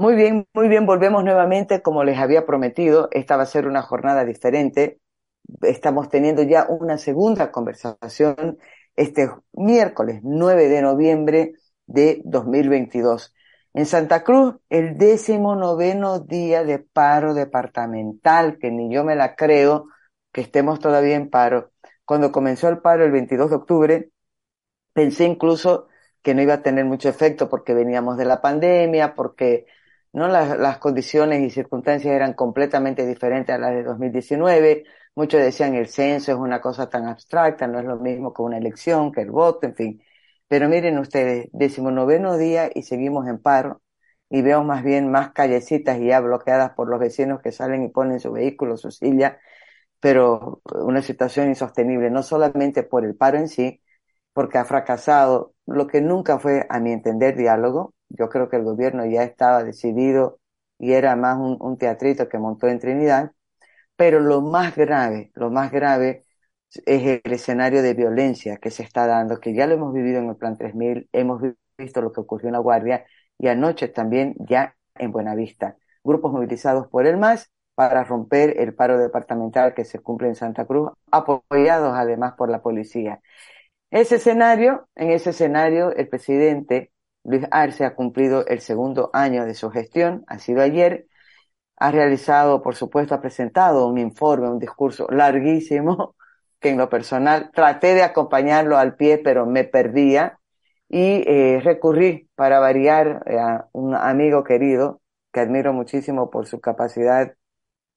Muy bien, muy bien, volvemos nuevamente como les había prometido. Esta va a ser una jornada diferente. Estamos teniendo ya una segunda conversación este miércoles 9 de noviembre de 2022. En Santa Cruz, el décimo noveno día de paro departamental, que ni yo me la creo que estemos todavía en paro. Cuando comenzó el paro el 22 de octubre, pensé incluso que no iba a tener mucho efecto porque veníamos de la pandemia, porque ¿no? Las, las condiciones y circunstancias eran completamente diferentes a las de 2019. Muchos decían el censo es una cosa tan abstracta, no es lo mismo que una elección, que el voto, en fin. Pero miren ustedes, decimonoveno día y seguimos en paro y veo más bien más callecitas ya bloqueadas por los vecinos que salen y ponen su vehículo, su silla, pero una situación insostenible, no solamente por el paro en sí, porque ha fracasado lo que nunca fue, a mi entender, diálogo, yo creo que el gobierno ya estaba decidido y era más un, teatrito que montó en Trinidad, pero lo más grave, lo más grave es el escenario de violencia que se está dando, que ya lo hemos vivido en el Plan 3000, hemos visto lo que ocurrió en La Guardia y anoche también ya en Buenavista. Grupos movilizados por el MAS para romper el paro departamental que se cumple en Santa Cruz, apoyados además por la policía. Ese escenario, en ese escenario, el presidente Luis Arce ha cumplido el segundo año de su gestión, ha sido ayer, ha realizado, por supuesto, ha presentado un informe, un discurso larguísimo, que en lo personal traté de acompañarlo al pie, pero me perdía, y eh, recurrí para variar eh, a un amigo querido, que admiro muchísimo por su capacidad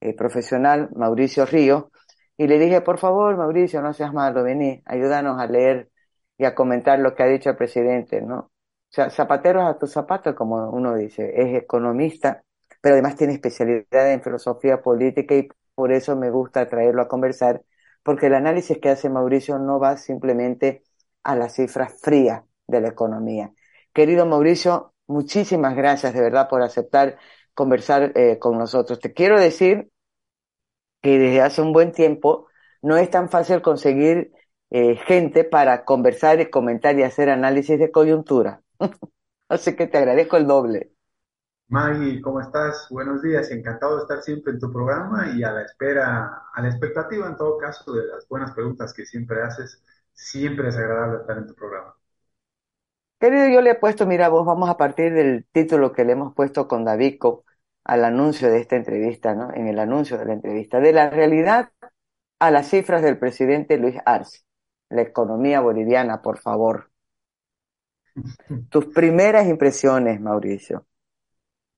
eh, profesional, Mauricio Río, y le dije, por favor, Mauricio, no seas malo, vení, ayúdanos a leer y a comentar lo que ha dicho el presidente, ¿no? Sea, zapateros a tus zapatos, como uno dice, es economista, pero además tiene especialidad en filosofía política y por eso me gusta traerlo a conversar, porque el análisis que hace Mauricio no va simplemente a las cifras frías de la economía. Querido Mauricio, muchísimas gracias de verdad por aceptar conversar eh, con nosotros. Te quiero decir que desde hace un buen tiempo no es tan fácil conseguir eh, gente para conversar y comentar y hacer análisis de coyuntura. Así que te agradezco el doble. Maggie, ¿cómo estás? Buenos días, encantado de estar siempre en tu programa y a la espera, a la expectativa en todo caso de las buenas preguntas que siempre haces. Siempre es agradable estar en tu programa. Querido, yo le he puesto, mira vos, vamos a partir del título que le hemos puesto con Davico al anuncio de esta entrevista, ¿no? En el anuncio de la entrevista, de la realidad a las cifras del presidente Luis Arce. La economía boliviana, por favor. Tus primeras impresiones, Mauricio.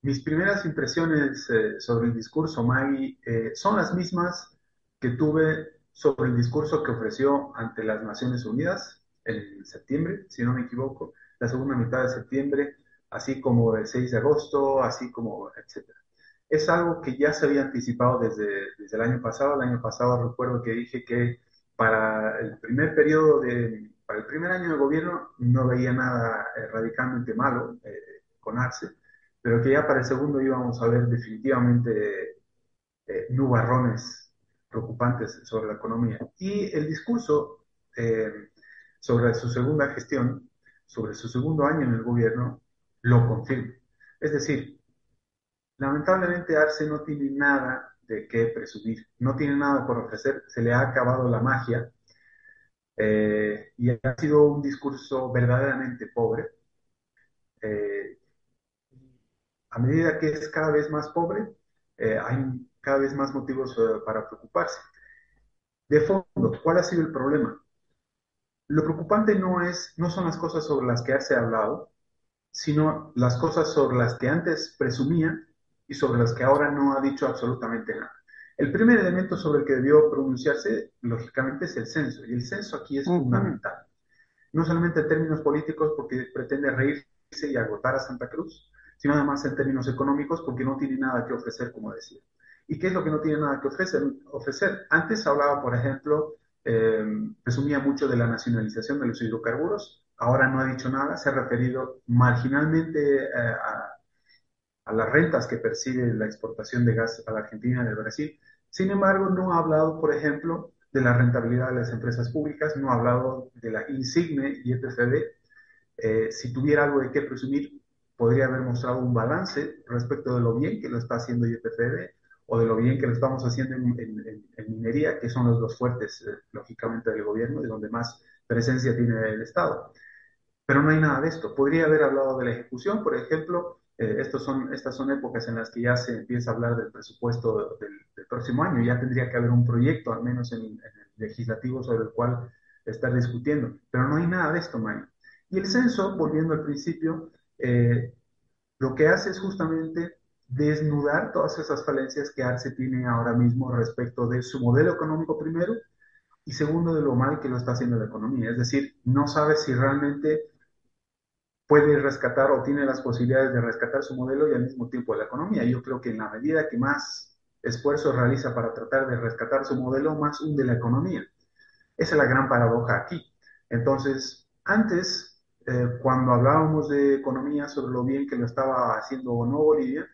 Mis primeras impresiones eh, sobre el discurso, Maggie, eh, son las mismas que tuve sobre el discurso que ofreció ante las Naciones Unidas en septiembre, si no me equivoco, la segunda mitad de septiembre, así como el 6 de agosto, así como, etc. Es algo que ya se había anticipado desde, desde el año pasado. El año pasado recuerdo que dije que para el primer periodo de, para el primer año de gobierno no veía nada eh, radicalmente malo eh, con Arce, pero que ya para el segundo íbamos a ver definitivamente eh, nubarrones preocupantes sobre la economía. Y el discurso sobre su segunda gestión, sobre su segundo año en el gobierno, lo confirma. Es decir, lamentablemente Arce no tiene nada de qué presumir, no tiene nada por ofrecer, se le ha acabado la magia eh, y ha sido un discurso verdaderamente pobre. Eh, a medida que es cada vez más pobre, eh, hay cada vez más motivos para preocuparse. De fondo, ¿cuál ha sido el problema? Lo preocupante no, es, no son las cosas sobre las que se ha hablado, sino las cosas sobre las que antes presumía y sobre las que ahora no ha dicho absolutamente nada. El primer elemento sobre el que debió pronunciarse, lógicamente, es el censo, y el censo aquí es fundamental. No solamente en términos políticos, porque pretende reírse y agotar a Santa Cruz, sino además en términos económicos, porque no tiene nada que ofrecer, como decía. ¿Y qué es lo que no tiene nada que ofrecer? ofrecer? Antes hablaba, por ejemplo, eh, presumía mucho de la nacionalización de los hidrocarburos, ahora no ha dicho nada, se ha referido marginalmente eh, a a las rentas que percibe la exportación de gas a la Argentina y al Brasil. Sin embargo, no ha hablado, por ejemplo, de la rentabilidad de las empresas públicas, no ha hablado de la insigne y EPFD. Eh, si tuviera algo de qué presumir, podría haber mostrado un balance respecto de lo bien que lo está haciendo YPFB o de lo bien que lo estamos haciendo en, minería, que son los dos fuertes, eh, lógicamente, del gobierno y donde más presencia tiene el Estado. Pero no hay nada de esto. Podría haber hablado de la ejecución, por ejemplo, eh, estos son, estas son épocas en las que ya se empieza a hablar del presupuesto del, próximo año, ya tendría que haber un proyecto, al menos en, el legislativo, sobre el cual estar discutiendo. Pero no hay nada de esto, Mayo. Y el censo, volviendo al principio, eh, lo que hace es justamente desnudar todas esas falencias que Arce tiene ahora mismo respecto de su modelo económico primero y segundo de lo mal que lo está haciendo la economía. Es decir, no sabe si realmente puede rescatar o tiene las posibilidades de rescatar su modelo y al mismo tiempo la economía. Yo creo que en la medida que más esfuerzo realiza para tratar de rescatar su modelo, más hunde la economía. Esa es la gran paradoja aquí. Entonces, antes, eh, cuando hablábamos de economía, sobre lo bien que lo estaba haciendo o no Bolivia,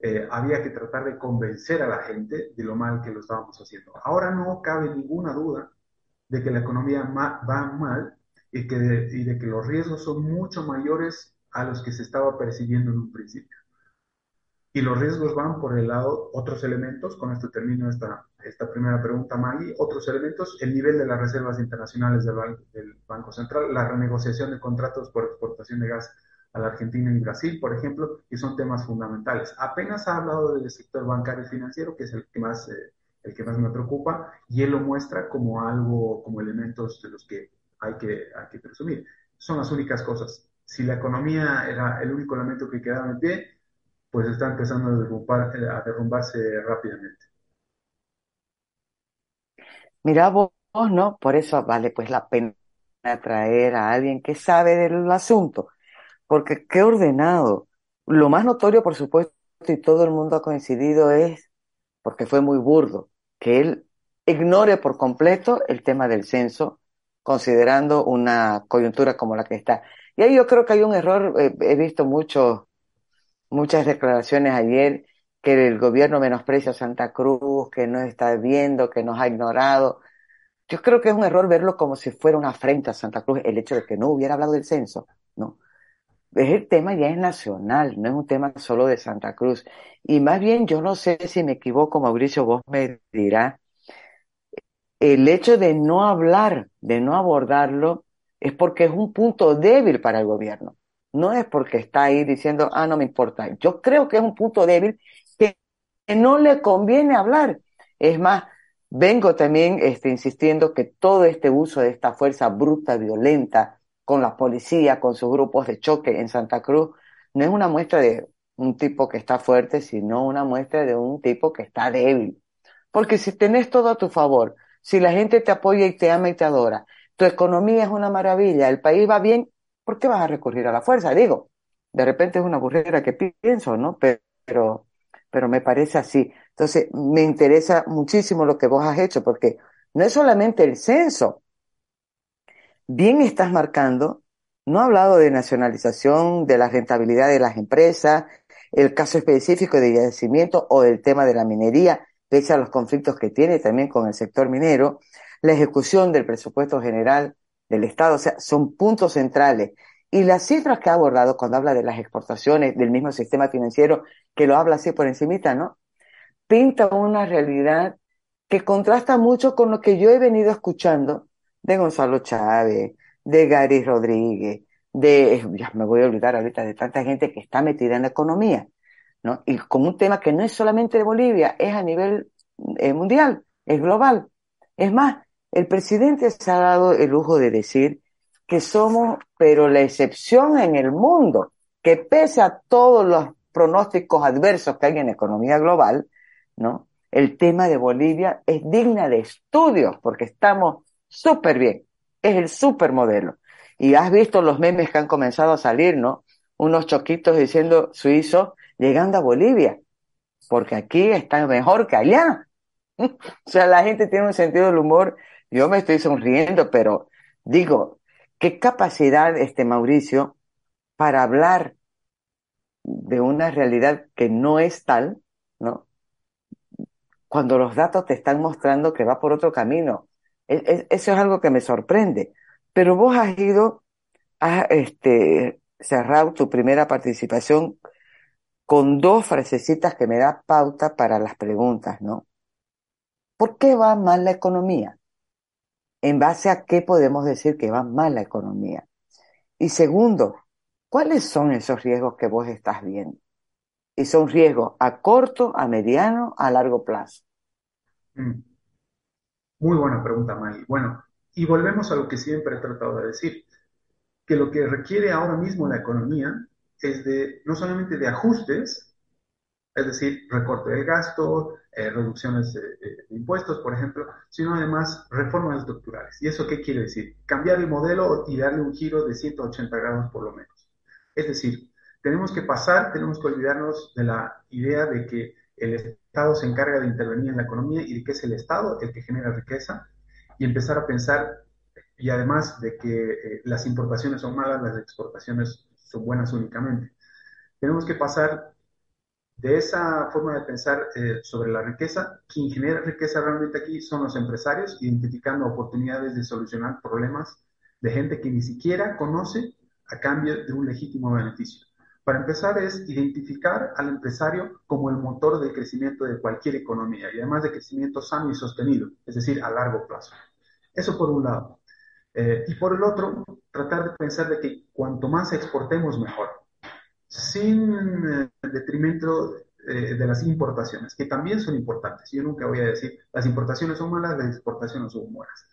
eh, había que tratar de convencer a la gente de lo mal que lo estábamos haciendo. Ahora no cabe ninguna duda de que la economía va mal y, que y de que los riesgos son mucho mayores a los que se estaba percibiendo en un principio. Y los riesgos van por el lado, otros elementos, con esto termino esta, esta primera pregunta, Maggie, otros elementos, el nivel de las reservas internacionales del, del Banco Central, la renegociación de contratos por exportación de gas a la Argentina y Brasil, por ejemplo, que son temas fundamentales. Apenas ha hablado del sector bancario y financiero, que es el que más, eh, el que más me preocupa, y él lo muestra como algo, como elementos de los que hay que, hay que presumir. Son las únicas cosas. Si la economía era el único elemento que quedaba en pie, pues está empezando a, a derrumbarse rápidamente. Mira vos, ¿no? Por eso vale pues la pena traer a alguien que sabe del asunto, porque qué ordenado. Lo más notorio, por supuesto, y todo el mundo ha coincidido es, porque fue muy burdo, que él ignore por completo el tema del censo, considerando una coyuntura como la que está. Y ahí yo creo que hay un error, eh, he visto muchos muchas declaraciones ayer que el gobierno menosprecia a Santa Cruz, que no está viendo, que nos ha ignorado. Yo creo que es un error verlo como si fuera una afrenta a Santa Cruz el hecho de que no hubiera hablado del censo, ¿no? El tema ya es nacional, no es un tema solo de Santa Cruz. Y más bien, yo no sé si me equivoco, Mauricio, vos me dirás, el hecho de no hablar, de no abordarlo, es porque es un punto débil para el gobierno no es porque está ahí diciendo, ah, no me importa. Yo creo que es un punto débil que no le conviene hablar. Es más, vengo también este, insistiendo que todo este uso de esta fuerza bruta, violenta, con la policía, con sus grupos de choque en Santa Cruz, no es una muestra de un tipo que está fuerte, sino una muestra de un tipo que está débil. Porque si tenés todo a tu favor, si la gente te apoya y te ama y te adora, tu economía es una maravilla, el país va bien, ¿por qué vas a recurrir a la fuerza? Digo, de repente es una burrera que pienso, ¿no? Pero, pero me parece así. Entonces, me interesa muchísimo lo que vos has hecho, porque no es solamente el censo. Bien estás marcando, no ha hablado de nacionalización, de la rentabilidad de las empresas, el caso específico de yacimiento o del tema de la minería, pese a los conflictos que tiene también con el sector minero, la ejecución del presupuesto general del Estado, o sea, son puntos centrales. Y las cifras que ha abordado cuando habla de las exportaciones del mismo sistema financiero, que lo habla así por encimita, ¿no? Pinta una realidad que contrasta mucho con lo que yo he venido escuchando de Gonzalo Chávez, de Gary Rodríguez, de, ya me voy a olvidar ahorita de tanta gente que está metida en la economía, Y con un tema que no es solamente de Bolivia, es a nivel eh, mundial, es global. Es más, el presidente se ha dado el lujo de decir que somos, pero la excepción en el mundo, que pese a todos los pronósticos adversos que hay en la economía global, ¿no? El tema de Bolivia es digna de estudio porque estamos súper bien. Es el súper modelo. Y has visto los memes que han comenzado a salir, ¿no? Unos choquitos diciendo suizo llegando a Bolivia, porque aquí está mejor que allá. o sea, la gente tiene un sentido del humor yo me estoy sonriendo, pero digo, qué capacidad este Mauricio para hablar de una realidad que no es tal, ¿no? Cuando los datos te están mostrando que va por otro camino. E, e, eso es algo que me sorprende. Pero vos has ido, este, cerrar tu primera participación con dos frasecitas que me da pauta para las preguntas, ¿no? ¿Por qué va mal la economía? ¿En base a qué podemos decir que va mal la economía? Y segundo, ¿cuáles son esos riesgos que vos estás viendo? Y son riesgos a corto, a mediano, a largo plazo. Mm. Muy buena pregunta, May. Bueno, y volvemos a lo que siempre he tratado de decir, que lo que requiere ahora mismo la economía es de no solamente de ajustes, es decir, recorte del gasto, eh, reducciones de, impuestos, por ejemplo, sino además reformas estructurales. ¿Y eso qué quiere decir? Cambiar el modelo y darle un giro de 180 grados por lo menos. Es decir, tenemos que pasar, tenemos que olvidarnos de la idea de que el Estado se encarga de intervenir en la economía y de que es el Estado el que genera riqueza y empezar a pensar, y además de que eh, las importaciones son malas, las exportaciones son buenas únicamente. Tenemos que pasar de esa forma de pensar eh, sobre la riqueza, quien genera riqueza realmente aquí son los empresarios, identificando oportunidades de solucionar problemas de gente que ni siquiera conoce a cambio de un legítimo beneficio. Para empezar es identificar al empresario como el motor de crecimiento de cualquier economía y además de crecimiento sano y sostenido, es decir, a largo plazo. Eso por un lado. Eh, y por el otro, tratar de pensar de que cuanto más exportemos, mejor sin eh, detrimento eh, de las importaciones, que también son importantes. Yo nunca voy a decir las importaciones son malas, las exportaciones son buenas.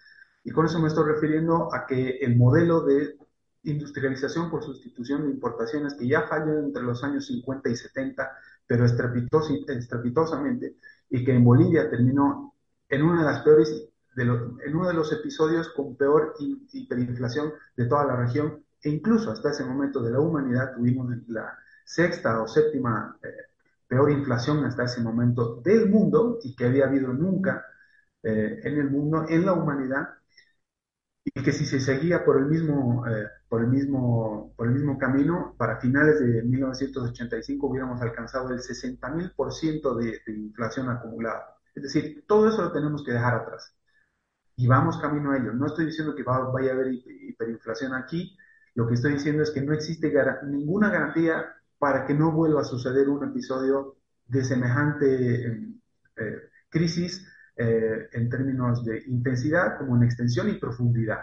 Y con eso me estoy refiriendo a que el modelo de industrialización por sustitución de importaciones que ya falló entre los años 50 y 70, pero estrepitosamente, y que en Bolivia terminó en una de las peores, de en uno de los episodios con peor hiperinflación de toda la región, e incluso hasta ese momento de la humanidad tuvimos la sexta o séptima eh, peor inflación hasta ese momento del mundo y que había habido nunca eh, en el mundo, en la humanidad, y que si se seguía por el mismo, eh, por el mismo, por el mismo camino, para finales de 1985 hubiéramos alcanzado el 60.000% de, de inflación acumulada. Es decir, todo eso lo tenemos que dejar atrás. Y vamos camino a ello. No estoy diciendo que vaya a haber hiperinflación aquí, lo que estoy diciendo es que no existe ninguna garantía para que no vuelva a suceder un episodio de semejante eh, crisis eh, en términos de intensidad como en extensión y profundidad.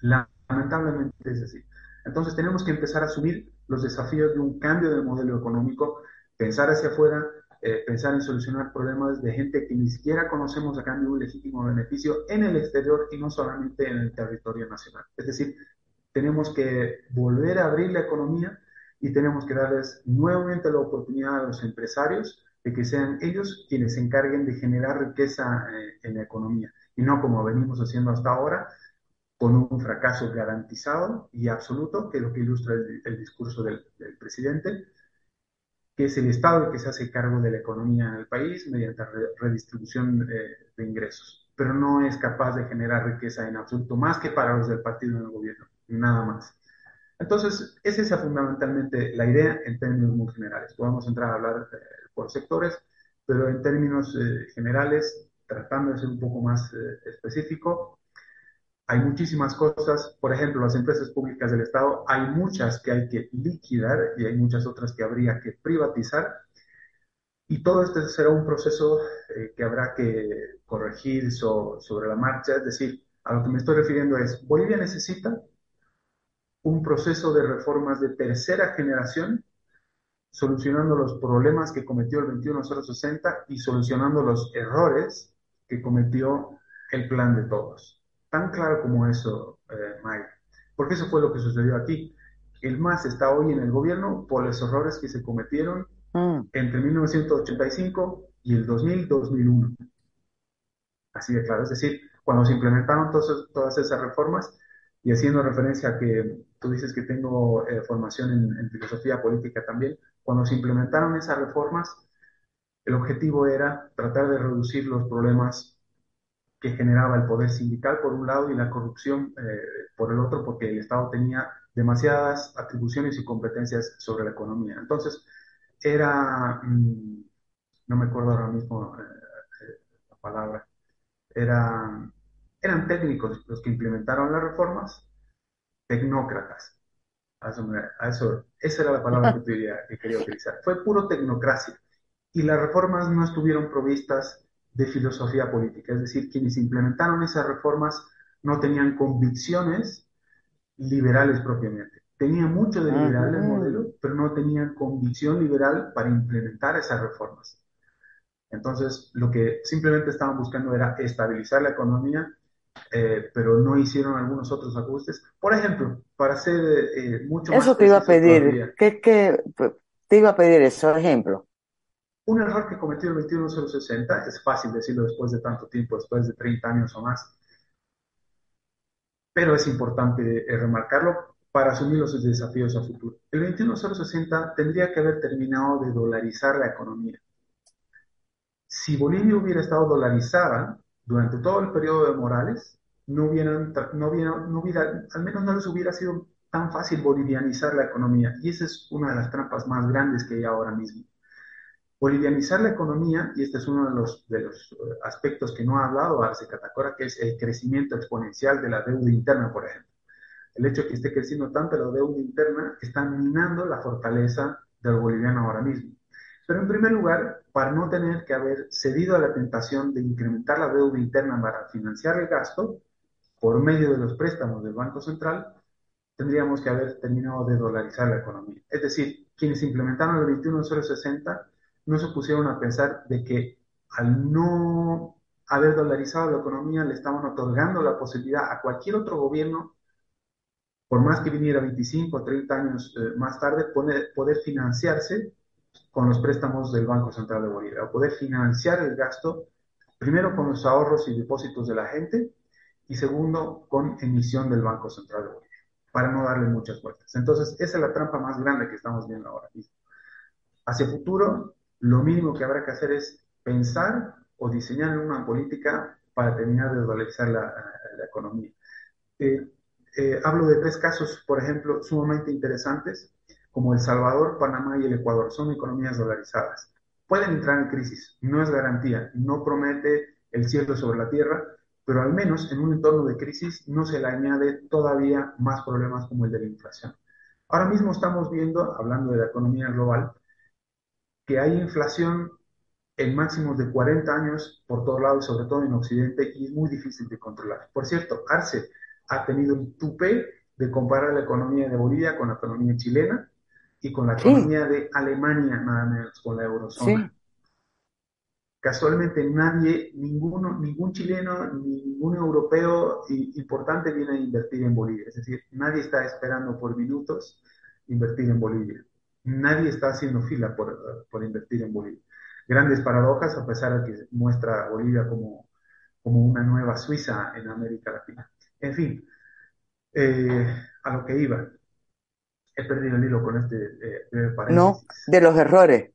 Lamentablemente es así. Entonces tenemos que empezar a asumir los desafíos de un cambio de modelo económico, pensar hacia afuera, eh, pensar en solucionar problemas de gente que ni siquiera conocemos a cambio de un legítimo beneficio en el exterior y no solamente en el territorio nacional. Es decir, tenemos que volver a abrir la economía y tenemos que darles nuevamente la oportunidad a los empresarios de que sean ellos quienes se encarguen de generar riqueza eh, en la economía y no como venimos haciendo hasta ahora con un fracaso garantizado y absoluto, que es lo que ilustra el, discurso del, presidente, que es el Estado el que se hace cargo de la economía en el país mediante redistribución eh, de ingresos, pero no es capaz de generar riqueza en absoluto, más que para los del partido en el gobierno nada más. Entonces, esa es fundamentalmente la idea en términos muy generales. Podemos entrar a hablar eh, por sectores, pero en términos eh, generales, tratando de ser un poco más específico, hay muchísimas cosas, por ejemplo, las empresas públicas del Estado, hay muchas que hay que liquidar y hay muchas otras que habría que privatizar. Y todo este será un proceso que habrá que corregir sobre la marcha, es decir, a lo que me estoy refiriendo es, Bolivia necesita un proceso de reformas de tercera generación, solucionando los problemas que cometió el 21060 y solucionando los errores que cometió el plan de todos. Tan claro como eso, eh, Mike. Porque eso fue lo que sucedió aquí. El MAS está hoy en el gobierno por los errores que se cometieron mm. entre 1985 y el 2000-2001. Así de claro. Es decir, cuando se implementaron todas esas reformas, y haciendo referencia a que tú dices que tengo eh, formación en, filosofía política también, cuando se implementaron esas reformas, el objetivo era tratar de reducir los problemas que generaba el poder sindical por un lado y la corrupción eh, por el otro, porque el Estado tenía demasiadas atribuciones y competencias sobre la economía. Entonces, era, mm, no me acuerdo ahora mismo eh, la palabra, era eran técnicos los que implementaron las reformas, tecnócratas. a eso, esa era la palabra que, quería, que quería utilizar. Fue puro tecnocracia. Y las reformas no estuvieron provistas de filosofía política. Es decir, quienes implementaron esas reformas no tenían convicciones liberales propiamente. Tenía mucho de liberal el modelo, pero no tenían convicción liberal para implementar esas reformas. Entonces, lo que simplemente estaban buscando era estabilizar la economía, eh, pero no hicieron algunos otros ajustes. Por ejemplo, para ser eh, mucho más... Eso te iba a pedir, ¿qué, qué, te iba a pedir eso, ejemplo? Un error que cometió el 21060, es fácil decirlo después de tanto tiempo, después de 30 años o más, pero es importante eh, remarcarlo para asumir los desafíos a futuro. El 21060 tendría que haber terminado de dolarizar la economía si Bolivia hubiera estado dolarizada durante todo el periodo de Morales, no al menos no les hubiera sido tan fácil bolivianizar la economía. Y esa es una de las trampas más grandes que hay ahora mismo. Bolivianizar la economía, y este es uno de los, de los eh, aspectos que no ha hablado Arce Catacora, que es el crecimiento exponencial de la deuda interna, por ejemplo. El hecho de que esté creciendo tanto la deuda interna está minando la fortaleza del boliviano ahora mismo. Pero en primer lugar, para no tener que haber cedido a la tentación de incrementar la deuda interna para financiar el gasto por medio de los préstamos del Banco Central, tendríamos que haber terminado de dolarizar la economía. Es decir, quienes implementaron el 21.060 no se pusieron a pensar de que al no haber dolarizado la economía le estaban otorgando la posibilidad a cualquier otro gobierno, por más que viniera 25 o 30 años eh, más tarde, poder financiarse con los préstamos del Banco Central de Bolivia, o poder financiar el gasto, primero con los ahorros y depósitos de la gente, y segundo, con emisión del Banco Central de Bolivia, para no darle muchas vueltas. Entonces, esa es la trampa más grande que estamos viendo ahora mismo. Hacia futuro, lo mínimo que habrá que hacer es pensar o diseñar una política para terminar de dolarizar la, economía. Eh, eh, hablo de tres casos, por ejemplo, sumamente interesantes como El Salvador, Panamá y el Ecuador son economías dolarizadas. Pueden entrar en crisis, no es garantía, no promete el cielo sobre la tierra, pero al menos en un entorno de crisis no se le añade todavía más problemas como el de la inflación. Ahora mismo estamos viendo, hablando de la economía global, que hay inflación en máximos de 40 años por todos lados, sobre todo en Occidente, y es muy difícil de controlar. Por cierto, Arce ha tenido un tupé de comparar la economía de Bolivia con la economía chilena, y con la economía de Alemania, nada menos, con la eurozona. Casualmente nadie, ninguno, ningún chileno, ningún europeo importante viene a invertir en Bolivia. Es decir, nadie está esperando por minutos invertir en Bolivia. Nadie está haciendo fila por, por invertir en Bolivia. Grandes paradojas, a pesar de que muestra a Bolivia como, como una nueva Suiza en América Latina. En fin, eh, a lo que iba he perdido el hilo con este eh, No, de los errores.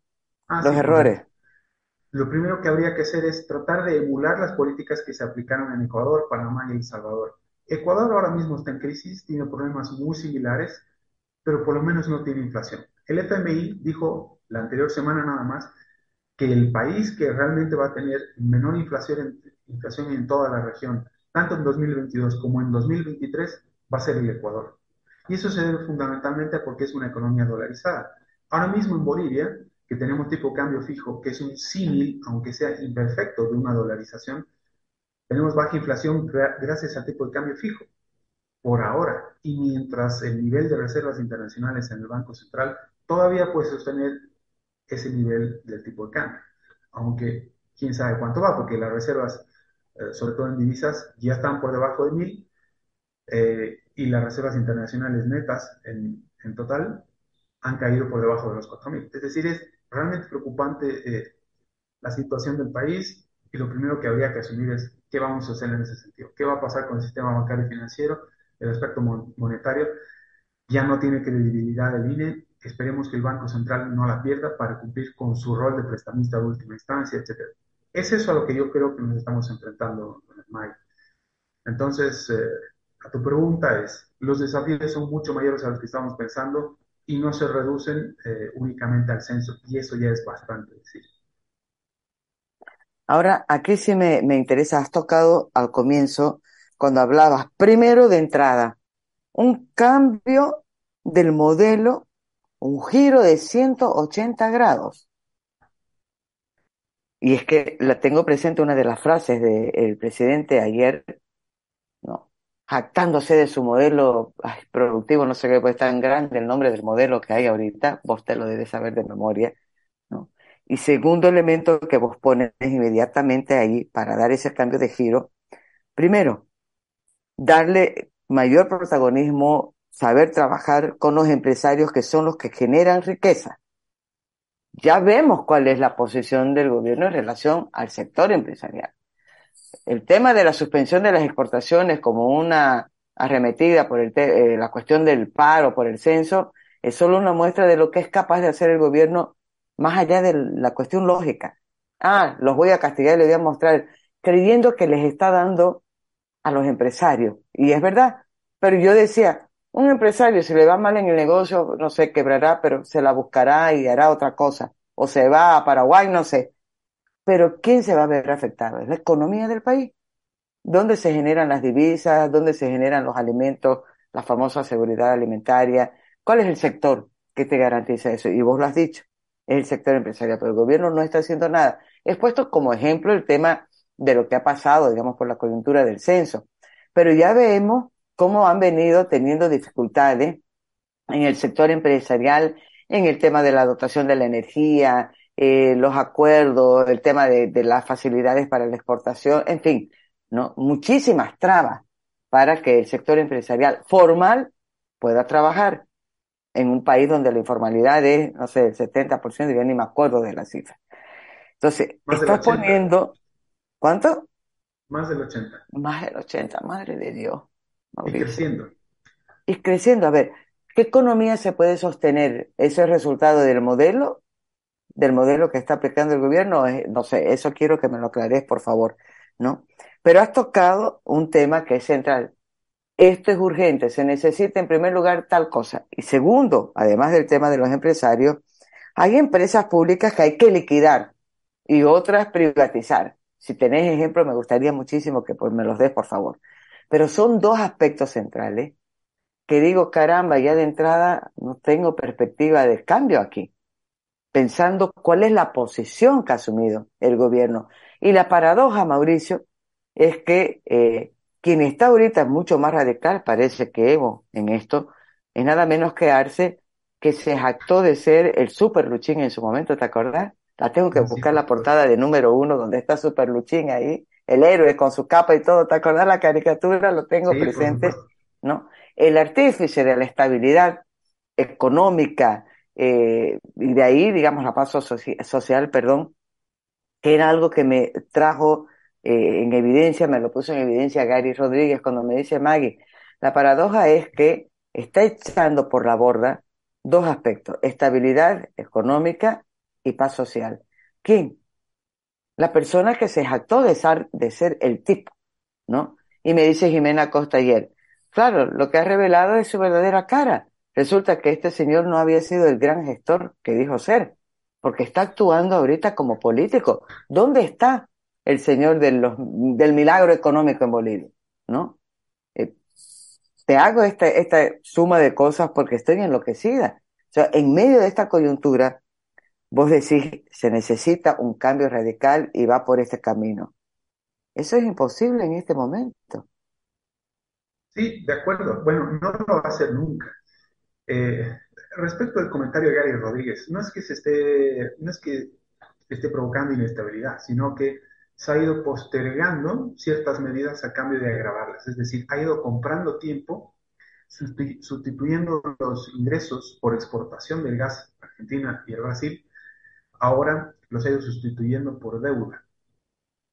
Ah, los errores. Lo primero que habría que hacer es tratar de emular las políticas que se aplicaron en Ecuador, Panamá y El Salvador. Ecuador ahora mismo está en crisis, tiene problemas muy similares, pero por lo menos no tiene inflación. El FMI dijo la anterior semana nada más que el país que realmente va a tener menor inflación en, inflación en toda la región, tanto en 2022 como en 2023, va a ser el Ecuador. Y eso se debe fundamentalmente porque es una economía dolarizada. Ahora mismo en Bolivia, que tenemos tipo cambio fijo, que es un símil, aunque sea imperfecto, de una dolarización, tenemos baja inflación gracias al tipo de cambio fijo, por ahora. Y mientras el nivel de reservas internacionales en el Banco Central todavía puede sostener ese nivel del tipo de cambio. Aunque quién sabe cuánto va, porque las reservas, eh, sobre todo en divisas, ya están por debajo de mil. Eh, y las reservas internacionales netas en, en total han caído por debajo de los 4.000. Es decir, es realmente preocupante eh, la situación del país y lo primero que habría que asumir es qué vamos a hacer en ese sentido. ¿Qué va a pasar con el sistema bancario y financiero? El aspecto monetario ya no tiene credibilidad el INE. Esperemos que el Banco Central no la pierda para cumplir con su rol de prestamista de última instancia, etc. Es eso a lo que yo creo que nos estamos enfrentando MAI. Entonces, eh, a tu pregunta es, los desafíos son mucho mayores a los que estamos pensando y no se reducen eh, únicamente al censo, y eso ya es bastante decir. Ahora, aquí sí me, me interesa, has tocado al comienzo, cuando hablabas, primero de entrada, un cambio del modelo un giro de 180 grados. Y es que la tengo presente una de las frases del presidente ayer, ¿no? jactándose de su modelo productivo, no sé qué, pues tan grande el nombre del modelo que hay ahorita, vos te lo debes saber de memoria, ¿no? Y segundo elemento que vos pones inmediatamente ahí para dar ese cambio de giro, primero, darle mayor protagonismo, saber trabajar con los empresarios que son los que generan riqueza ya vemos cuál es la posición del gobierno en relación al sector empresarial. El tema de la suspensión de las exportaciones como una arremetida por el eh, la cuestión del paro, por el censo, es solo una muestra de lo que es capaz de hacer el gobierno más allá de la cuestión lógica. Ah, los voy a castigar y les voy a mostrar, creyendo que les está dando a los empresarios. Y es verdad. Pero yo decía, un empresario, si le va mal en el negocio, no sé, quebrará, pero se la buscará y hará otra cosa. O se va a Paraguay, no sé. Pero ¿quién se va a ver afectado? Es la economía del país. ¿Dónde se generan las divisas? ¿Dónde se generan los alimentos? La famosa seguridad alimentaria. ¿Cuál es el sector que te garantiza eso? Y vos lo has dicho. Es el sector empresarial, pero el gobierno no está haciendo nada. He puesto como ejemplo el tema de lo que ha pasado, digamos, por la coyuntura del censo. Pero ya vemos cómo han venido teniendo dificultades en el sector empresarial, en el tema de la dotación de la energía, eh, los acuerdos, el tema de, de, las facilidades para la exportación, en fin, ¿no? Muchísimas trabas para que el sector empresarial formal pueda trabajar en un país donde la informalidad es, no sé, el 70%, yo ni me acuerdo de la cifra. Entonces, estás poniendo, ¿cuánto? Más del 80. Más del 80, madre de Dios. Y creciendo. Y creciendo. A ver, ¿qué economía se puede sostener? ¿Ese es resultado del modelo? ¿Del modelo que está aplicando el gobierno? No sé, eso quiero que me lo aclares, por favor, ¿no? Pero has tocado un tema que es central. Esto es urgente, se necesita en primer lugar tal cosa. Y segundo, además del tema de los empresarios, hay empresas públicas que hay que liquidar y otras privatizar. Si tenés ejemplos, me gustaría muchísimo que me los des, por favor. Pero son dos aspectos centrales que digo, caramba, ya de entrada no tengo perspectiva de cambio aquí, pensando cuál es la posición que ha asumido el gobierno. Y la paradoja, Mauricio, es que eh, quien está ahorita mucho más radical, parece que Evo en esto, es nada menos que Arce, que se jactó de ser el super Luchín en su momento, ¿te acordás? La tengo que buscar la portada de número uno donde está super Luchín ahí, el héroe con su capa y todo, ¿te acordás la caricatura? Lo tengo presente, ¿no? El artífice de la estabilidad económica eh, y de ahí, digamos, la paz social, perdón, que era algo que me trajo eh, en evidencia, me lo puso en evidencia Gary Rodríguez cuando me dice Maggie, la paradoja es que está echando por la borda dos aspectos, estabilidad económica y paz social. ¿Quién? la persona que se jactó de ser, de ser el tipo, ¿no? Y me dice Jimena Costa ayer, claro, lo que ha revelado es su verdadera cara. Resulta que este señor no había sido el gran gestor que dijo ser, porque está actuando ahorita como político. ¿Dónde está el señor de los, del milagro económico en Bolivia? ¿No? Eh, te hago esta, esta suma de cosas porque estoy enloquecida. O sea, en medio de esta coyuntura, Vos decís, se necesita un cambio radical y va por este camino. Eso es imposible en este momento. Sí, de acuerdo. Bueno, no lo va a hacer nunca. Eh, respecto al comentario de Gary Rodríguez, no es que se esté, no es que esté provocando inestabilidad, sino que se ha ido postergando ciertas medidas a cambio de agravarlas. Es decir, ha ido comprando tiempo, sustituyendo los ingresos por exportación del gas Argentina y el Brasil ahora los ha ido sustituyendo por deuda,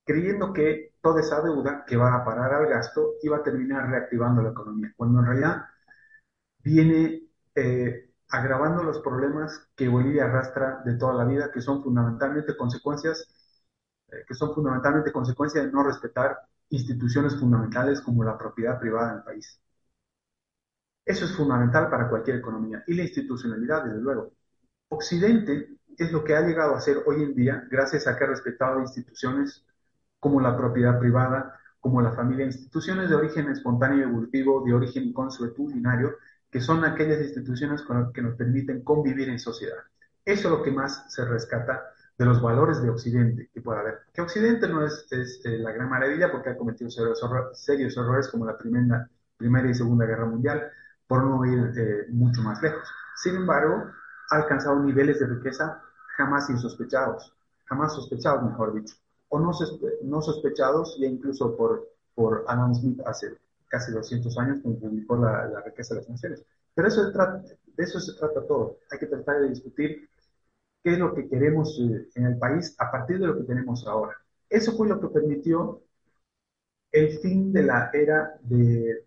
creyendo que toda esa deuda que va a parar al gasto iba a terminar reactivando la economía, cuando en realidad viene eh, agravando los problemas que Bolivia arrastra de toda la vida, que son fundamentalmente consecuencias, eh, que son fundamentalmente consecuencia de no respetar instituciones fundamentales como la propiedad privada en el país. Eso es fundamental para cualquier economía y la institucionalidad, desde luego. Occidente es lo que ha llegado a ser hoy en día gracias a que ha respetado instituciones como la propiedad privada, como la familia, instituciones de origen espontáneo y evolutivo, de origen consuetudinario, que son aquellas instituciones que nos permiten convivir en sociedad. Eso es lo que más se rescata de los valores de Occidente que puede haber. Que Occidente no es, eh, la gran maravilla porque ha cometido serios, errores como la primera, primera y Segunda Guerra Mundial, por no ir eh, mucho más lejos. Sin embargo, ha alcanzado niveles de riqueza jamás insospechados, jamás sospechados, mejor dicho, o no, no sospechados, ya incluso por, por Adam Smith hace casi 200 años, cuando publicó la, la riqueza de las naciones. Pero eso de eso se trata todo. Hay que tratar de discutir qué es lo que queremos eh, en el país a partir de lo que tenemos ahora. Eso fue lo que permitió el fin de la era de,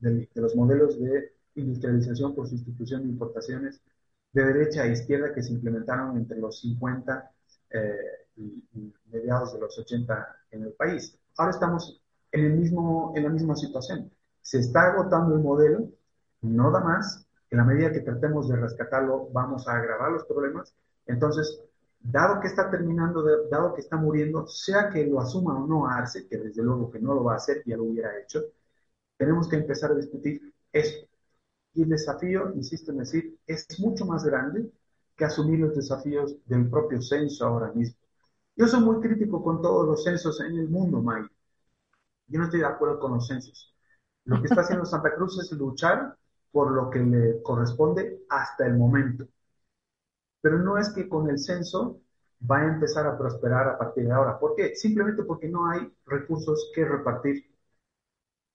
de, los modelos de industrialización por sustitución de importaciones de derecha a izquierda que se implementaron entre los 50 eh, y, mediados de los 80 en el país. Ahora estamos en, el mismo, en la misma situación. Se está agotando el modelo, no da más. En la medida que tratemos de rescatarlo, vamos a agravar los problemas. Entonces, dado que está terminando, dado que está muriendo, sea que lo asuma o no Arce, que desde luego que no lo va a hacer, ya lo hubiera hecho, tenemos que empezar a discutir esto. Y el desafío, insisto en decir, es mucho más grande que asumir los desafíos del propio censo ahora mismo. Yo soy muy crítico con todos los censos en el mundo, Mike. Yo no estoy de acuerdo con los censos. Lo que está haciendo Santa Cruz es luchar por lo que le corresponde hasta el momento. Pero no es que con el censo va a empezar a prosperar a partir de ahora. ¿Por qué? Simplemente porque no hay recursos que repartir,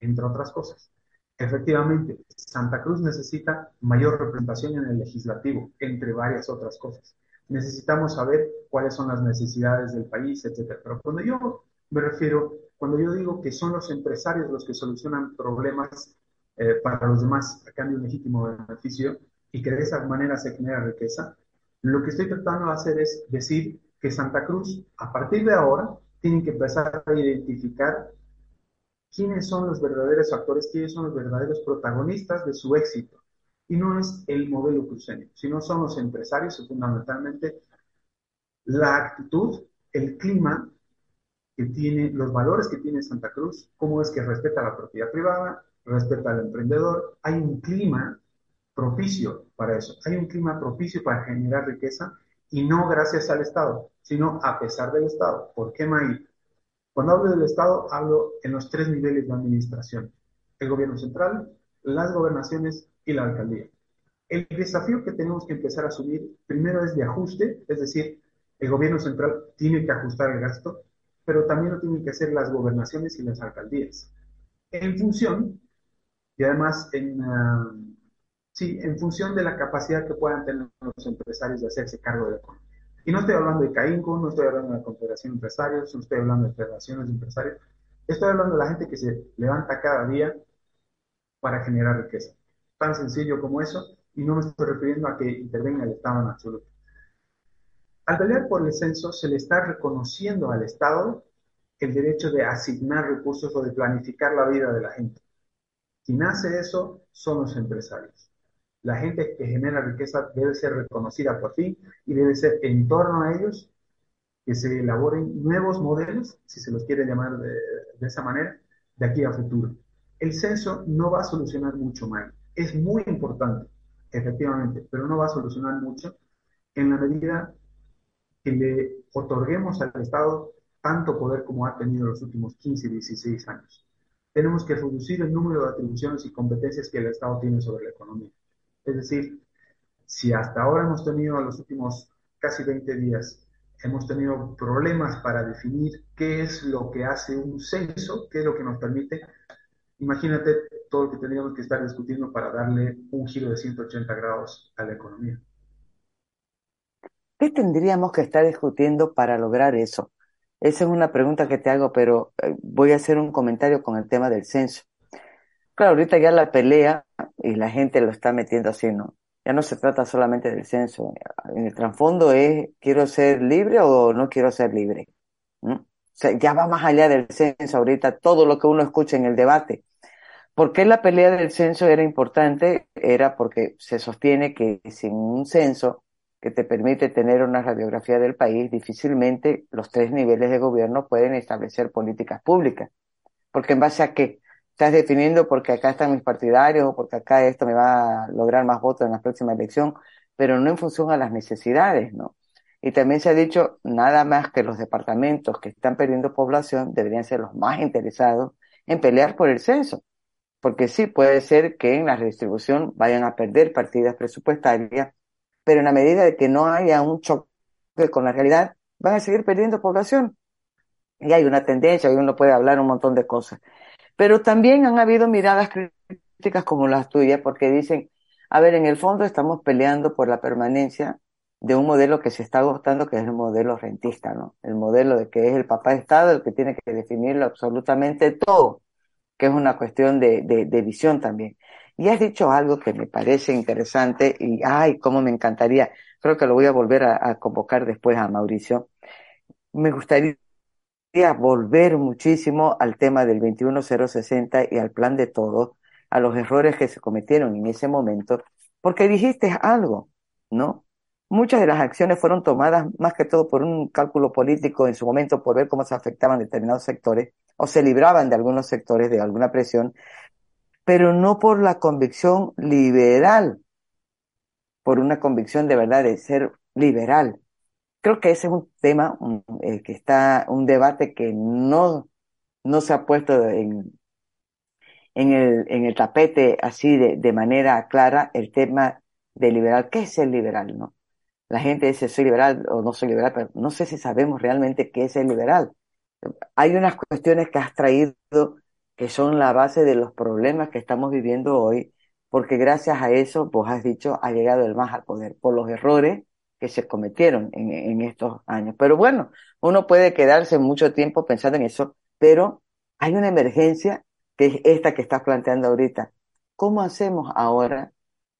entre otras cosas. Efectivamente, Santa Cruz necesita mayor representación en el legislativo, entre varias otras cosas. Necesitamos saber cuáles son las necesidades del país, etc. Pero cuando yo me refiero, cuando yo digo que son los empresarios los que solucionan problemas eh, para los demás a cambio de legítimo beneficio y que de esa manera se genera riqueza, lo que estoy tratando de hacer es decir que Santa Cruz, a partir de ahora, tiene que empezar a identificar quiénes son los verdaderos actores, quiénes son los verdaderos protagonistas de su éxito. Y no es el modelo cruceño, sino son los empresarios y fundamentalmente la actitud, el clima que tiene, los valores que tiene Santa Cruz, cómo es que respeta la propiedad privada, respeta al emprendedor. Hay un clima propicio para eso, hay un clima propicio para generar riqueza y no gracias al Estado, sino a pesar del Estado. ¿Por qué, May? Cuando hablo del Estado, hablo en los tres niveles de administración, el gobierno central, las gobernaciones y la alcaldía. El desafío que tenemos que empezar a asumir primero es de ajuste, es decir, el gobierno central tiene que ajustar el gasto, pero también lo tienen que hacer las gobernaciones y las alcaldías. En función, y además en, ah, sí, en función de la capacidad que puedan tener los empresarios de hacerse cargo de la economía. Y no estoy hablando de CAINCO, no estoy hablando de la Confederación de Empresarios, no estoy hablando de federaciones de empresarios, estoy hablando de la gente que se levanta cada día para generar riqueza. Tan sencillo como eso, y no me estoy refiriendo a que intervenga el Estado en absoluto. Al pelear por el censo, se le está reconociendo al Estado el derecho de asignar recursos o de planificar la vida de la gente. Quien hace eso son los empresarios. La gente que genera riqueza debe ser reconocida por fin y debe ser en torno a ellos que se elaboren nuevos modelos, si se los quiere llamar de, esa manera, de aquí a futuro. El censo no va a solucionar mucho mal. Es muy importante, efectivamente, pero no va a solucionar mucho en la medida que le otorguemos al Estado tanto poder como ha tenido los últimos 15, 16 años. Tenemos que reducir el número de atribuciones y competencias que el Estado tiene sobre la economía. Es decir, si hasta ahora hemos tenido, en los últimos casi 20 días, hemos tenido problemas para definir qué es lo que hace un censo, qué es lo que nos permite, imagínate todo lo que tendríamos que estar discutiendo para darle un giro de 180 grados a la economía. ¿Qué tendríamos que estar discutiendo para lograr eso? Esa es una pregunta que te hago, pero eh, voy a hacer un comentario con el tema del censo. Claro, ahorita ya la pelea y la gente lo está metiendo así, ¿no? Ya no se trata solamente del censo. En el trasfondo es, ¿quiero ser libre o no quiero ser libre? O sea, ya va más allá del censo ahorita, todo lo que uno escucha en el debate. ¿Por qué la pelea del censo era importante? Era porque se sostiene que sin un censo que te permite tener una radiografía del país, difícilmente los tres niveles de gobierno pueden establecer políticas públicas. Porque en base a qué? Estás definiendo porque acá están mis partidarios o porque acá esto me va a lograr más votos en la próxima elección, pero no en función a las necesidades, ¿no? Y también se ha dicho nada más que los departamentos que están perdiendo población deberían ser los más interesados en pelear por el censo. Porque sí, puede ser que en la redistribución vayan a perder partidas presupuestarias, pero en la medida de que no haya un choque con la realidad, van a seguir perdiendo población. Y hay una tendencia, y uno puede hablar un montón de cosas. Pero también han habido miradas críticas como las tuyas, porque dicen, a ver, en el fondo estamos peleando por la permanencia de un modelo que se está agotando, que es el modelo rentista, ¿no? El modelo de que es el papá Estado el que tiene que definirlo absolutamente todo, que es una cuestión de, visión también. Y has dicho algo que me parece interesante y, ay, cómo me encantaría, creo que lo voy a volver a convocar después a Mauricio. Me gustaría volver muchísimo al tema del 21060 y al plan de todo, a los errores que se cometieron en ese momento, porque dijiste algo, ¿no? Muchas de las acciones fueron tomadas más que todo por un cálculo político en su momento, por ver cómo se afectaban determinados sectores o se libraban de algunos sectores de alguna presión, pero no por la convicción liberal, por una convicción de verdad de ser liberal. Creo que ese es un tema eh, que está, un debate que no, no se ha puesto en, en, el, en el tapete así de, de manera clara el tema de liberal. ¿Qué es el liberal? No? la gente dice soy liberal o no soy liberal, pero no sé si sabemos realmente qué es el liberal. Hay unas cuestiones que has traído que son la base de los problemas que estamos viviendo hoy, porque gracias a eso, vos has dicho, ha llegado el más al poder, por los errores que se cometieron en, estos años. Pero bueno, uno puede quedarse mucho tiempo pensando en eso, pero hay una emergencia que es esta que estás planteando ahorita. ¿Cómo hacemos ahora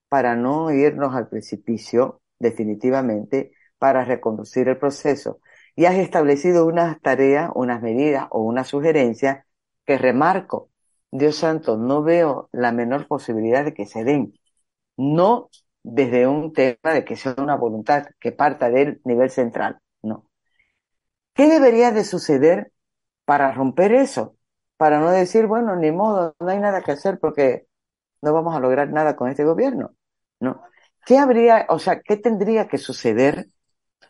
para no irnos al precipicio definitivamente para reconducir el proceso. Y has establecido unas tareas, unas medidas o una sugerencia que remarco. Dios santo, no veo la menor posibilidad de que se den. No desde un tema de que sea una voluntad que parta del nivel central, no. ¿Qué debería de suceder para romper eso? Para no decir, bueno, ni modo, no hay nada que hacer porque no vamos a lograr nada con este gobierno, ¿no? ¿Qué habría, o sea, qué tendría que suceder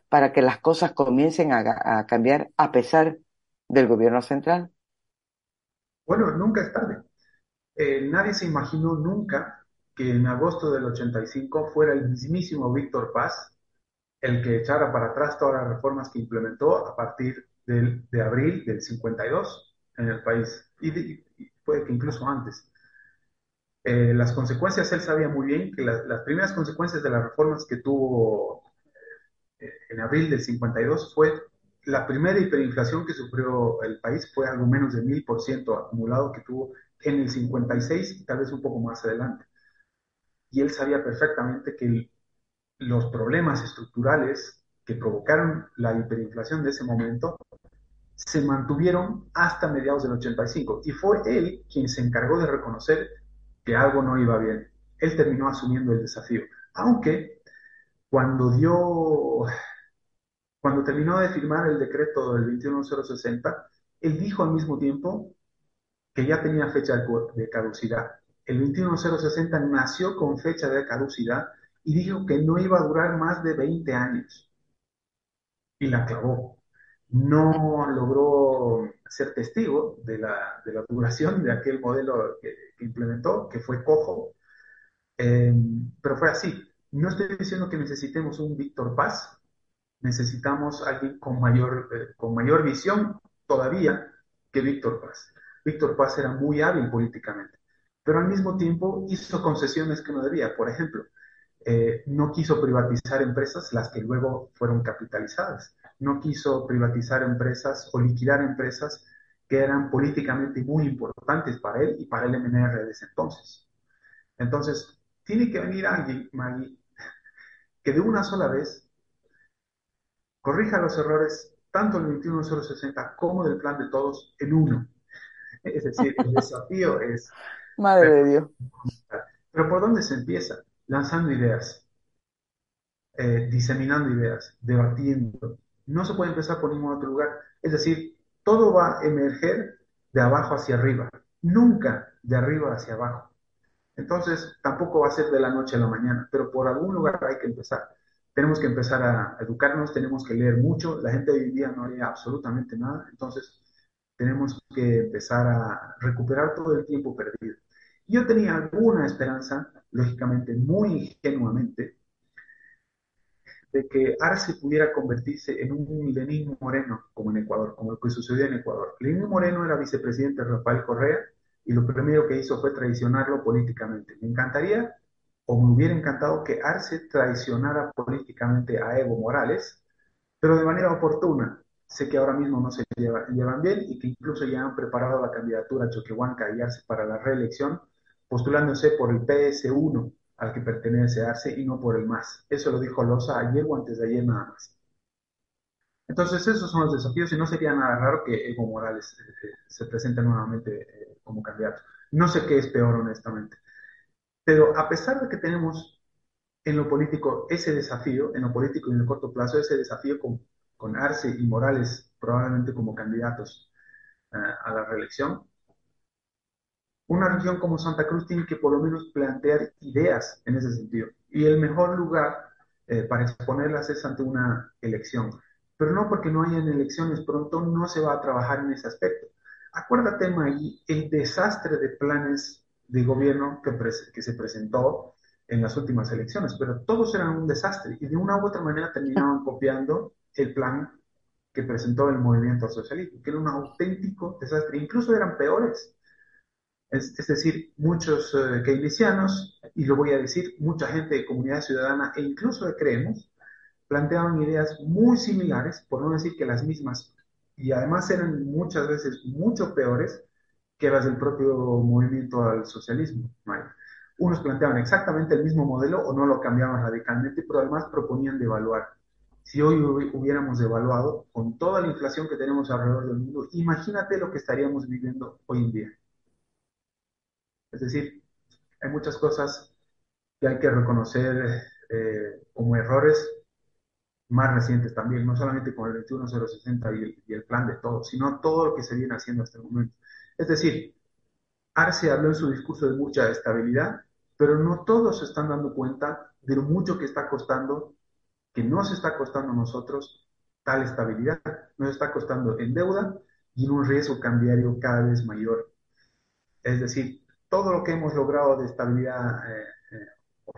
para que las cosas comiencen a, cambiar a pesar del gobierno central? Bueno, nunca es tarde. Eh, nadie se imaginó nunca que en agosto del 85 fuera el mismísimo Víctor Paz el que echara para atrás todas las reformas que implementó a partir de abril del 52 en el país y puede que incluso antes. Eh, las consecuencias, él sabía muy bien que las primeras consecuencias de las reformas que tuvo eh, en abril del 52 fue la primera hiperinflación que sufrió el país, fue algo menos de mil por ciento acumulado que tuvo en el 56 y tal vez un poco más adelante. Y él sabía perfectamente que los problemas estructurales que provocaron la hiperinflación de ese momento se mantuvieron hasta mediados del 85 y fue él quien se encargó de reconocer que algo no iba bien. Él terminó asumiendo el desafío, aunque cuando dio, cuando terminó de firmar el decreto del 21060, él dijo al mismo tiempo que ya tenía fecha de caducidad. El 21060 nació con fecha de caducidad y dijo que no iba a durar más de 20 años. Y la clavó. No logró ser testigo de la, de duración de aquel modelo que, implementó, que fue cojo, eh, pero fue así. No estoy diciendo que necesitemos un Víctor Paz, necesitamos alguien con mayor, eh, con mayor visión todavía que Víctor Paz. Víctor Paz era muy hábil políticamente, pero al mismo tiempo hizo concesiones que no debía. Por ejemplo, eh, no quiso privatizar empresas las que luego fueron capitalizadas. No quiso privatizar empresas o liquidar empresas que eran políticamente muy importantes para él y para el MNR de ese entonces. Entonces, tiene que venir alguien, Maggie, que de una sola vez corrija los errores tanto del 21060 como del plan de todos en uno. Es decir, el desafío es... Madre de Dios. Pero ¿por dónde se empieza? Lanzando ideas, eh, diseminando ideas, debatiendo. No se puede empezar por ningún otro lugar. Es decir, todo va a emerger de abajo hacia arriba. Nunca de arriba hacia abajo. Entonces, tampoco va a ser de la noche a la mañana, pero por algún lugar hay que empezar. Tenemos que empezar a educarnos, tenemos que leer mucho. La gente hoy en día no lee absolutamente nada, entonces tenemos que empezar a recuperar todo el tiempo perdido. Yo tenía alguna esperanza, lógicamente muy ingenuamente, de que Arce pudiera convertirse en un Lenín Moreno, como en Ecuador, como lo que sucedió en Ecuador. Lenín Moreno era vicepresidente de Rafael Correa y lo primero que hizo fue traicionarlo políticamente. Me encantaría, o me hubiera encantado, que Arce traicionara políticamente a Evo Morales, pero de manera oportuna. Sé que ahora mismo no se llevan bien y que incluso ya han preparado la candidatura Choquehuanca y Arce para la reelección, postulándose por el PS1 al que pertenece Arce y no por el MAS. Eso lo dijo Loza ayer o antes de ayer nada más. Entonces esos son los desafíos y no sería nada raro que Evo Morales eh, eh, se presente nuevamente eh, como candidato. No sé qué es peor honestamente. Pero a pesar de que tenemos en lo político ese desafío, en lo político y en el corto plazo, ese desafío con, con Arce y Morales probablemente como candidatos a la reelección, una región como Santa Cruz tiene que por lo menos plantear ideas en ese sentido. Y el mejor lugar eh, para exponerlas es ante una elección. Pero no porque no hayan elecciones pronto, no se va a trabajar en ese aspecto. Acuérdate, Magui, el desastre de planes de gobierno que, que se presentó en las últimas elecciones, pero todos eran un desastre y de una u otra manera terminaban copiando el plan que presentó el movimiento socialista, que era un auténtico desastre, incluso eran peores es, decir, muchos eh, keynesianos, y lo voy a decir, mucha gente de comunidad ciudadana e incluso de Creemos, planteaban ideas muy similares, por no decir que las mismas, y además eran muchas veces mucho peores que las del propio movimiento al socialismo. Unos planteaban exactamente el mismo modelo o no lo cambiaban radicalmente, pero además proponían devaluar. Si hoy hubiéramos devaluado con toda la inflación que tenemos alrededor del mundo, imagínate lo que estaríamos viviendo hoy en día. Es decir, hay muchas cosas que hay que reconocer eh, como errores más recientes también, no solamente con el 21060 y el, y el plan de todo, sino todo lo que se viene haciendo hasta el momento. Es decir, Arce habló en su discurso de mucha estabilidad, pero no todos se están dando cuenta de lo mucho que está costando, que no se está costando a nosotros tal estabilidad, nos está costando en deuda y en un riesgo cambiario cada vez mayor. Es decir, todo lo que hemos logrado de estabilidad, eh, eh,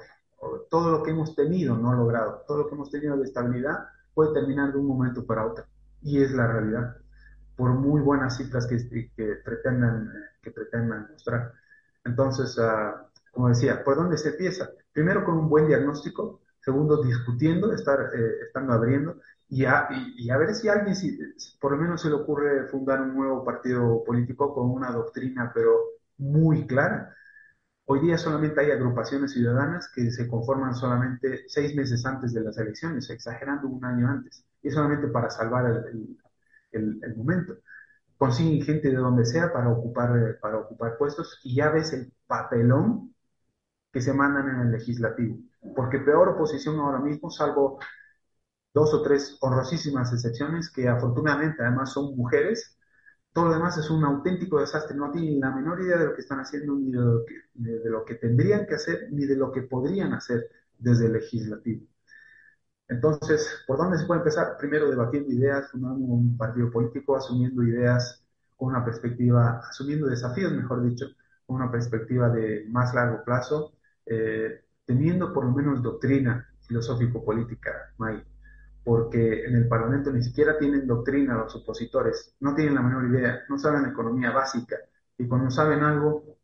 todo lo que hemos tenido, no logrado, todo lo que hemos tenido de estabilidad puede terminar de un momento para otro. Y es la realidad, por muy buenas cifras que, que pretendan, eh, que pretendan mostrar. Entonces, ah, como decía, ¿por dónde se empieza? Primero con un buen diagnóstico, segundo discutiendo, estar, estando abriendo, y a, y, a, ver si alguien, si, por lo menos se le ocurre fundar un nuevo partido político con una doctrina, pero muy clara. Hoy día solamente hay agrupaciones ciudadanas que se conforman solamente seis meses antes de las elecciones, exagerando un año antes, y solamente para salvar el, el, momento. Consiguen gente de donde sea para ocupar, para ocupar puestos y ya ves el papelón que se mandan en el legislativo. Porque peor oposición ahora mismo, salvo dos o tres honrosísimas excepciones que afortunadamente además son mujeres, todo lo demás es un auténtico desastre, no tienen la menor idea de lo que están haciendo, ni de lo que, tendrían que hacer, ni de lo que podrían hacer desde el legislativo. Entonces, ¿por dónde se puede empezar? Primero, debatiendo ideas, fundando un partido político, asumiendo ideas con una perspectiva, asumiendo desafíos, mejor dicho, con una perspectiva de más largo plazo, eh, teniendo por lo menos doctrina filosófico-política, May porque en el Parlamento ni siquiera tienen doctrina los opositores, no tienen la menor idea, no saben economía básica y cuando saben algo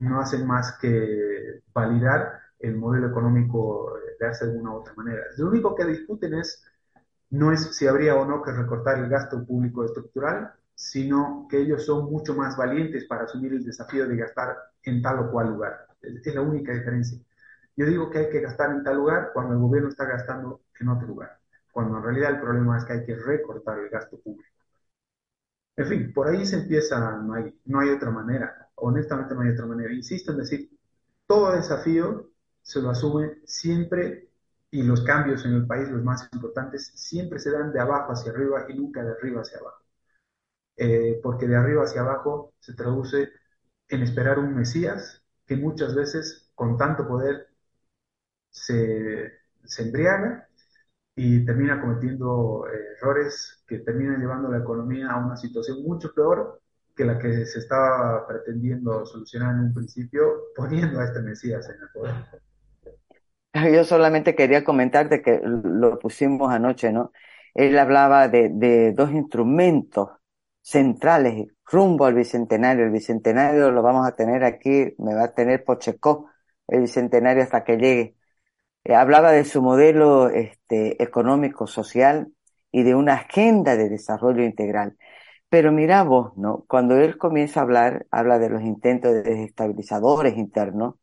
no hacen más que validar el modelo económico de hace de alguna u otra manera. Lo único que discuten es no es si habría o no que recortar el gasto público estructural, sino que ellos son mucho más valientes para asumir el desafío de gastar en tal o cual lugar. Es la única diferencia. Yo digo que hay que gastar en tal lugar cuando el gobierno está gastando en otro lugar cuando en realidad el problema es que hay que recortar el gasto público. En fin, por ahí se empieza, no hay, no hay otra manera, honestamente no hay otra manera. Insisto en decir, todo desafío se lo asume siempre y los cambios en el país, los más importantes, siempre se dan de abajo hacia arriba y nunca de arriba hacia abajo. Eh, porque de arriba hacia abajo se traduce en esperar un Mesías que muchas veces con tanto poder se, se embriaga y termina cometiendo eh, errores que terminan llevando a la economía a una situación mucho peor que la que se estaba pretendiendo solucionar en un principio poniendo a este Mesías en el poder. Yo solamente quería comentar de que lo pusimos anoche, ¿no? Él hablaba de, de dos instrumentos centrales rumbo al bicentenario. El bicentenario lo vamos a tener aquí, me va a tener Pochecó el bicentenario hasta que llegue. Eh, hablaba de su modelo este, económico, social y de una agenda de desarrollo integral. Pero mira vos, ¿no? Cuando él comienza a hablar, habla de los intentos de desestabilizadores internos,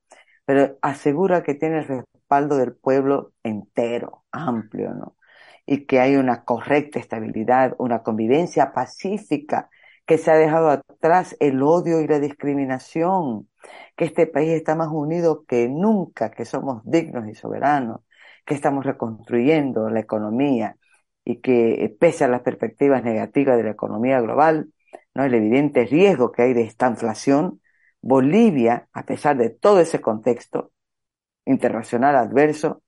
pero asegura que tiene el respaldo del pueblo entero, amplio, ¿no? Y que hay una correcta estabilidad, una convivencia pacífica, que se ha dejado atrás el odio y la discriminación, que este país está más unido que nunca, que somos dignos y soberanos, que estamos reconstruyendo la economía y que eh, pese a las perspectivas negativas de la economía global, ¿no? el evidente riesgo que hay de esta inflación, Bolivia, a pesar de todo ese contexto internacional adverso,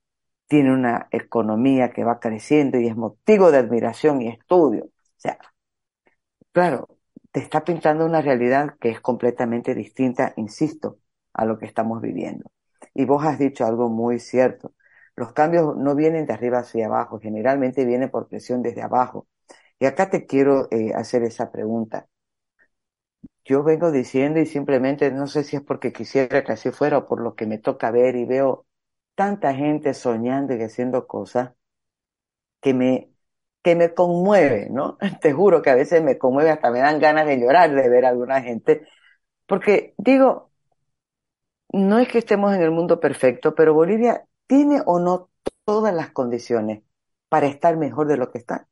tiene una economía que va creciendo y es motivo de admiración y estudio. O sea, claro, te está pintando una realidad que es completamente distinta, insisto, a lo que estamos viviendo. Y vos has dicho algo muy cierto. Los cambios no vienen de arriba hacia abajo, generalmente vienen por presión desde abajo. Y acá te quiero eh, hacer esa pregunta. Yo vengo diciendo y simplemente no sé si es porque quisiera que así fuera o por lo que me toca ver y veo tanta gente soñando y haciendo cosas que me que me conmueve, ¿no? Te juro que a veces me conmueve, hasta me dan ganas de llorar de ver a alguna gente, porque digo, no es que estemos en el mundo perfecto, pero Bolivia tiene o no todas las condiciones para estar mejor de lo que está.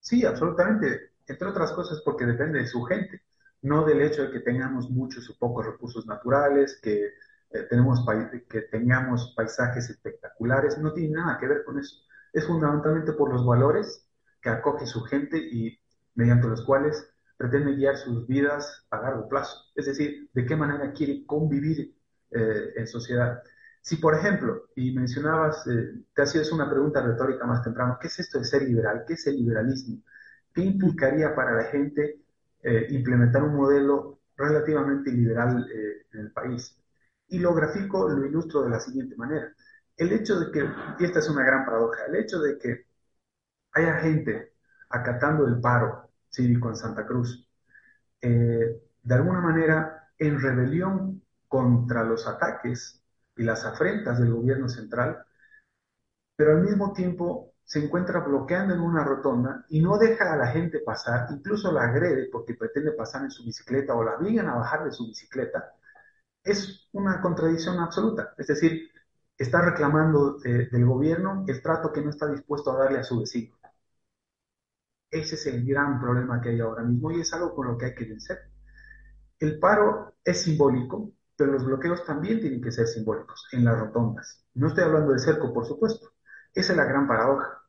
Sí, absolutamente. Entre otras cosas porque depende de su gente, no del hecho de que tengamos muchos o pocos recursos naturales, que, eh, tenemos que tengamos paisajes espectaculares, no tiene nada que ver con eso es fundamentalmente por los valores que acoge su gente y mediante los cuales pretende guiar sus vidas a largo plazo. Es decir, de qué manera quiere convivir eh, en sociedad. Si, por ejemplo, y mencionabas, eh, te hacías una pregunta retórica más temprano, ¿qué es esto de ser liberal? ¿Qué es el liberalismo? ¿Qué implicaría para la gente eh, implementar un modelo relativamente liberal en el país? Y lo grafico, lo ilustro de la siguiente manera el hecho de que, y esta es una gran paradoja, el hecho de que haya gente acatando el paro cívico en Santa Cruz, eh, de alguna manera en rebelión contra los ataques y las afrentas del gobierno central, pero al mismo tiempo se encuentra bloqueando en una rotonda y no deja a la gente pasar, incluso la agrede porque pretende pasar en su bicicleta o la obligan a bajar de su bicicleta, es una contradicción absoluta. Es decir, está reclamando eh, del gobierno el trato que no está dispuesto a darle a su vecino. Ese es el gran problema que hay ahora mismo y es algo con lo que hay que vencer. El paro es simbólico, pero los bloqueos también tienen que ser simbólicos en las rotondas. No estoy hablando de cerco, por supuesto. Esa es la gran paradoja.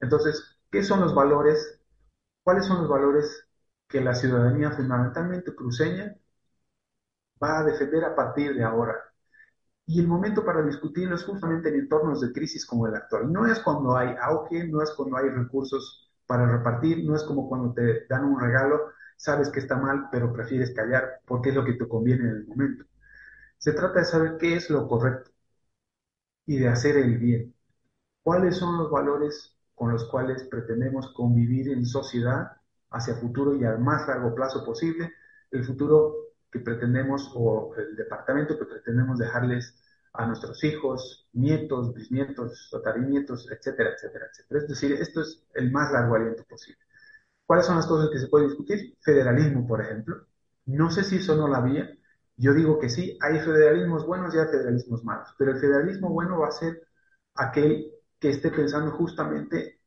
Entonces, ¿qué son los valores? ¿Cuáles son los valores que la ciudadanía fundamentalmente cruceña va a defender a partir de ahora? Y el momento para discutirlo es justamente en entornos de crisis como el actual. No es cuando hay auge, no es cuando hay recursos para repartir, no es como cuando te dan un regalo, sabes que está mal, pero prefieres callar porque es lo que te conviene en el momento. Se trata de saber qué es lo correcto y de hacer el bien. ¿Cuáles son los valores con los cuales pretendemos convivir en sociedad hacia futuro y al más largo plazo posible? El futuro que pretendemos o el departamento que pretendemos dejarles a nuestros hijos, nietos, bisnietos, tatarinietos, etcétera, etcétera, etcétera. Es decir, esto es el más largo aliento posible. ¿Cuáles son las cosas que se puede discutir? Federalismo, por ejemplo. No sé si eso no la había. Yo digo que sí, hay federalismos buenos y hay federalismos malos, pero el federalismo bueno va a ser aquel que esté pensando justamente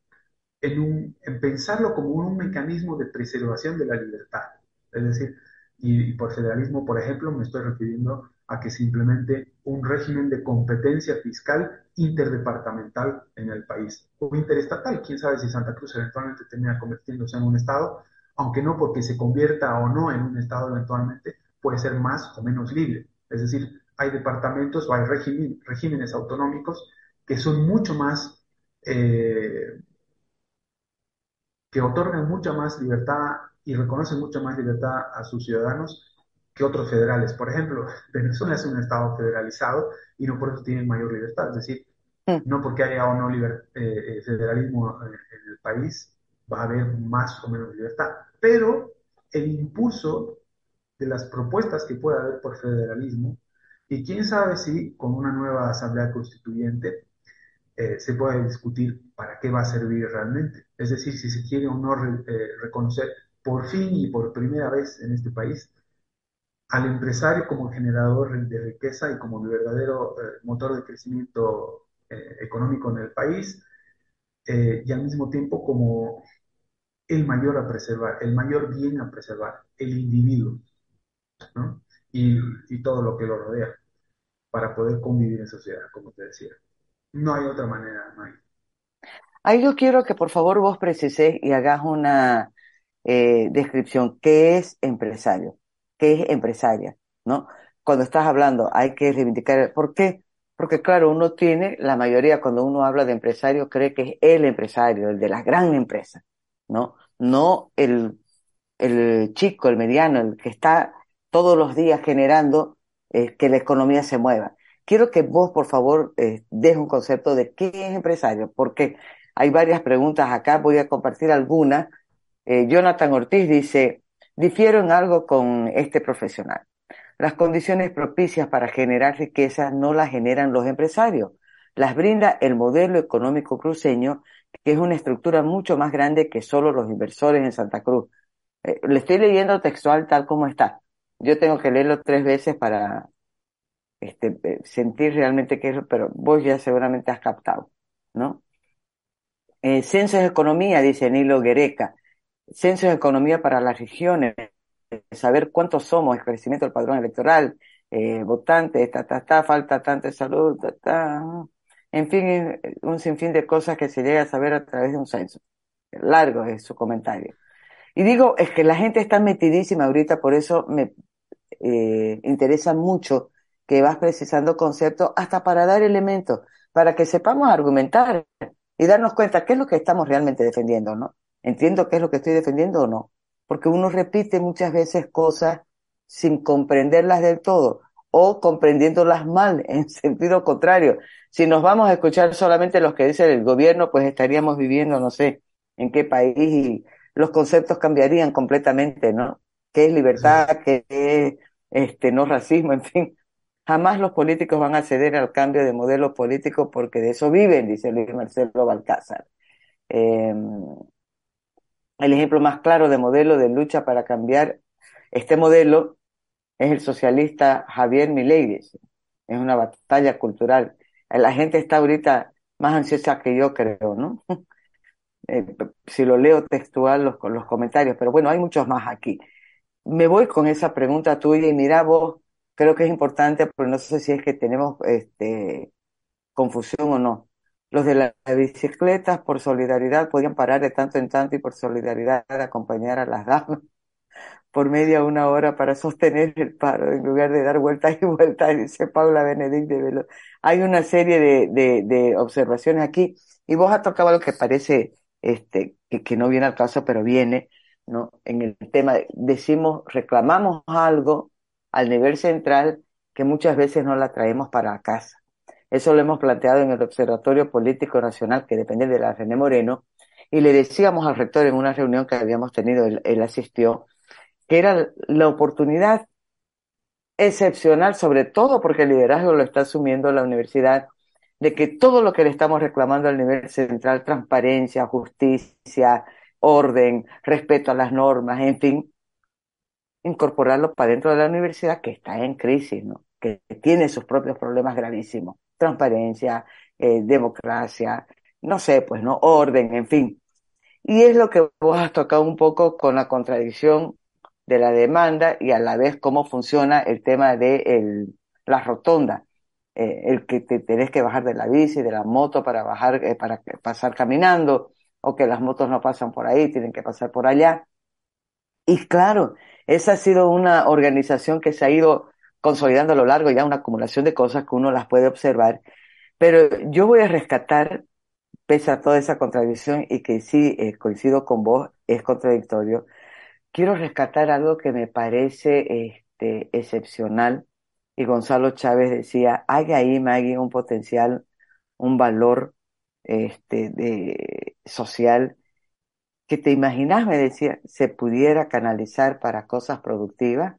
en, un, en pensarlo como un mecanismo de preservación de la libertad. Es decir, y, por federalismo, por ejemplo, me estoy refiriendo a que se implemente un régimen de competencia fiscal interdepartamental en el país o interestatal. Quién sabe si Santa Cruz eventualmente termina convirtiéndose en un estado, aunque no porque se convierta o no en un Estado eventualmente, puede ser más o menos libre. Es decir, hay departamentos o hay regímenes autonómicos que son mucho más, eh, que otorgan mucha más libertad y reconocen mucha más libertad a sus ciudadanos que otros federales. Por ejemplo, Venezuela es un Estado federalizado y no por eso tienen mayor libertad. Es decir, mm. no porque haya o no eh, eh, federalismo en el país va a haber más o menos libertad. Pero el impulso de las propuestas que pueda haber por federalismo, y quién sabe si con una nueva asamblea constituyente eh, se puede discutir para qué va a servir realmente. Es decir, si se quiere o no reconocer por fin y por primera vez en este país al empresario como generador de riqueza y como verdadero eh, motor de crecimiento eh, económico en el país, eh, y al mismo tiempo como el mayor a preservar, el mayor bien a preservar, el individuo, y, todo lo que lo rodea, para poder convivir en sociedad, como te decía. No hay otra manera, no hay. Ahí yo quiero que por favor vos precises y hagas una descripción. ¿Qué es empresario? que es empresaria, ¿no? Cuando estás hablando hay que reivindicar, ¿por qué? Porque claro, uno tiene, la mayoría cuando uno habla de empresario cree que es el empresario, el de la gran empresa, ¿no? No el, el chico, el mediano, el que está todos los días generando eh, que la economía se mueva. Quiero que vos, por favor, eh, un concepto de qué es empresario, porque hay varias preguntas acá, voy a compartir algunas. Eh, Jonathan Ortiz dice, Difiero en algo con este profesional. Las condiciones propicias para generar riqueza no las generan los empresarios, las brinda el modelo económico cruceño, que es una estructura mucho más grande que solo los inversores en Santa Cruz. Eh, le estoy leyendo textual tal como está. Yo tengo que leerlo tres veces para este, eh, sentir realmente que es, pero vos ya seguramente has captado, ¿no? Eh, Censo de Economía, dice Nilo Guereca, censo de economía para las regiones, saber cuántos somos, el crecimiento del padrón electoral, eh, votantes, ta, ta, ta, falta tanta salud, ta, en fin, un sinfín de cosas que se llega a saber a través de un censo. Largo es su comentario. Y digo, es que la gente está metidísima ahorita, por eso me eh, interesa mucho que vas precisando conceptos hasta para dar elementos, para que sepamos argumentar y darnos cuenta qué es lo que estamos realmente defendiendo, ¿no? ¿Entiendo qué es lo que estoy defendiendo o no? Porque uno repite muchas veces cosas sin comprenderlas del todo o comprendiéndolas mal, en sentido contrario. Si nos vamos a escuchar solamente los que dice el gobierno, pues estaríamos viviendo, no sé, en qué país y los conceptos cambiarían completamente, ¿no? ¿Qué es libertad? ¿Qué es este, no racismo? En fin, jamás los políticos van a ceder al cambio de modelo político porque de eso viven, dice Luis Marcelo Balcázar. Eh, el ejemplo más claro de modelo de lucha para cambiar este modelo es el socialista Javier Milei. Es una batalla cultural. La gente está ahorita más ansiosa que yo, creo, ¿no? Eh, si lo leo textual los, los comentarios, pero bueno, hay muchos más aquí. Me voy con esa pregunta tuya y mira vos, creo que es importante, pero no sé si es que tenemos este, confusión o no. Los de las bicicletas por solidaridad podían parar de tanto en tanto y por solidaridad acompañar a las damas por media una hora para sostener el paro en lugar de dar vueltas y vueltas, dice Paula Benedict de Velo. Hay una serie de, de, de, observaciones aquí y vos has tocado algo que parece este, que, que no viene al caso, pero viene, ¿no? En el tema, decimos, reclamamos algo al nivel central que muchas veces no la traemos para casa. Eso lo hemos planteado en el Observatorio Político Nacional, que depende de la René Moreno, y le decíamos al rector en una reunión que habíamos tenido, él, asistió, que era la oportunidad excepcional, sobre todo porque el liderazgo lo está asumiendo la universidad, de que todo lo que le estamos reclamando al nivel central, transparencia, justicia, orden, respeto a las normas, en fin, incorporarlo para dentro de la universidad que está en crisis, que tiene sus propios problemas gravísimos transparencia, eh, democracia, no sé, pues, ¿no? Orden, en fin. Y es lo que vos has tocado un poco con la contradicción de la demanda y a la vez cómo funciona el tema de el, la rotonda. Eh, el que te tenés que bajar de la bici, de la moto para bajar, eh, para pasar caminando, o que las motos no pasan por ahí, tienen que pasar por allá. Y claro, esa ha sido una organización que se ha ido consolidando a lo largo, ya una acumulación de cosas que uno las puede observar. Pero yo voy a rescatar, pese a toda esa contradicción y que sí eh, coincido con vos, es contradictorio, quiero rescatar algo que me parece este, excepcional. Y Gonzalo Chávez decía, hay ahí, Maggie, un potencial, un valor este, de, social que te imaginas, me decía, se pudiera canalizar para cosas productivas,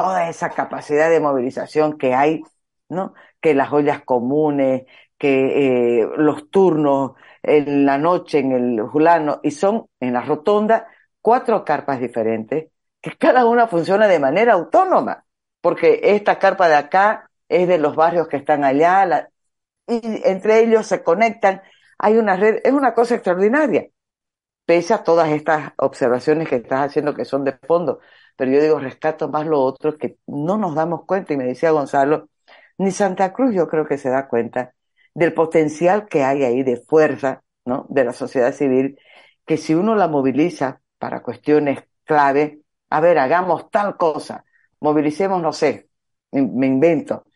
toda esa capacidad de movilización que hay, ¿no? Que las ollas comunes, que eh, los turnos en la noche, en el Julano, y son en la rotonda cuatro carpas diferentes, que cada una funciona de manera autónoma, porque esta carpa de acá es de los barrios que están allá, y entre ellos se conectan, hay una red, es una cosa extraordinaria pese a todas estas observaciones que estás haciendo que son de fondo. Pero yo digo, rescato más lo otro que no nos damos cuenta. Y me decía Gonzalo, ni Santa Cruz yo creo que se da cuenta del potencial que hay ahí de fuerza, ¿no? De la sociedad civil, que si uno la moviliza para cuestiones clave, a ver, hagamos tal cosa, movilicemos, no sé, me invento,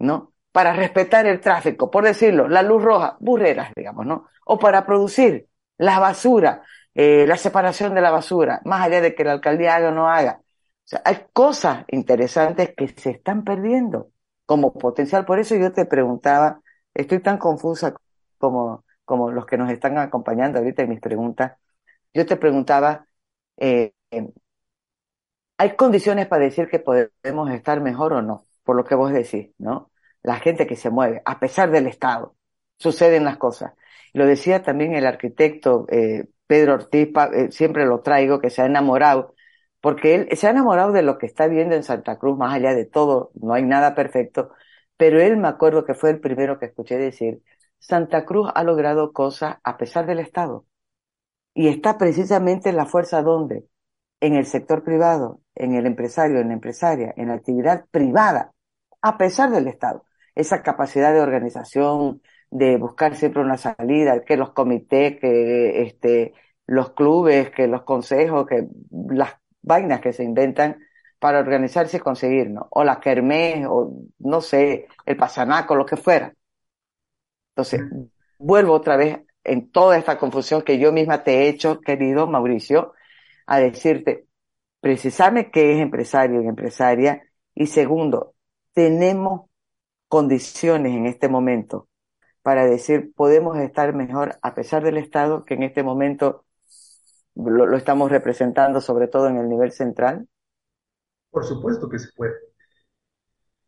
¿no? Para respetar el tráfico, por decirlo, la luz roja, burreras, digamos, ¿no? O para producir la basura, eh, la separación de la basura, más allá de que la alcaldía haga o no haga. Hay cosas interesantes que se están perdiendo como potencial. Por eso yo te preguntaba, estoy tan confusa como, como los que nos están acompañando ahorita en mis preguntas. Yo te preguntaba, eh, ¿hay condiciones para decir que podemos estar mejor o no? Por lo que vos decís, ¿no? La gente que se mueve, a pesar del Estado, suceden las cosas. Lo decía también el arquitecto eh, Pedro Ortiz, eh, siempre lo traigo, que se ha enamorado, porque él se ha enamorado de lo que está viendo en Santa Cruz, más allá de todo, no hay nada perfecto, pero él me acuerdo que fue el primero que escuché decir, Santa Cruz ha logrado cosas a pesar del Estado. Y está precisamente en la fuerza donde? En el sector privado, en el empresario, en la empresaria, en la actividad privada, a pesar del Estado. Esa capacidad de organización, de buscar siempre una salida, que los comités, que este, los clubes, que los consejos, que las vainas que se inventan para organizarse y conseguir, ¿no? O la kermés, o no sé, el pasanaco, lo que fuera. Entonces, vuelvo otra vez en toda esta confusión que yo misma te he hecho, querido Mauricio, a decirte, precisame que es empresario y empresaria, y segundo, tenemos condiciones en este momento para decir podemos estar mejor a pesar del Estado que en este momento lo, estamos representando sobre todo en el nivel central? Por supuesto que se puede.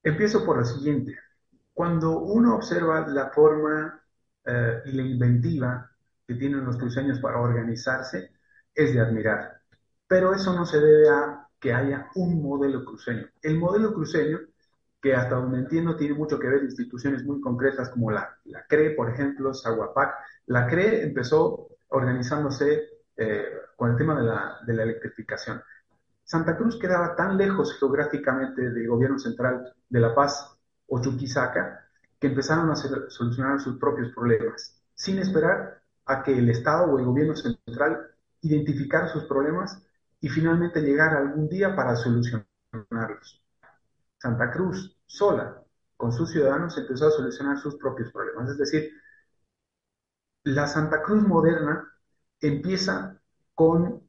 Empiezo por lo siguiente. Cuando uno observa la forma eh, y la inventiva que tienen los cruceños para organizarse, es de admirar. Pero eso no se debe a que haya un modelo cruceño. El modelo cruceño que hasta donde entiendo tiene mucho que ver instituciones muy concretas como la, la CRE, por ejemplo, Zaguapac. La CRE empezó organizándose eh, con el tema de la, electrificación. Santa Cruz quedaba tan lejos geográficamente del gobierno central de La Paz o Chuquisaca que empezaron a solucionar sus propios problemas, sin esperar a que el Estado o el gobierno central identificara sus problemas y finalmente llegara algún día para solucionarlos. Santa Cruz sola, con sus ciudadanos, empezó a solucionar sus propios problemas. Es decir, la Santa Cruz moderna empieza con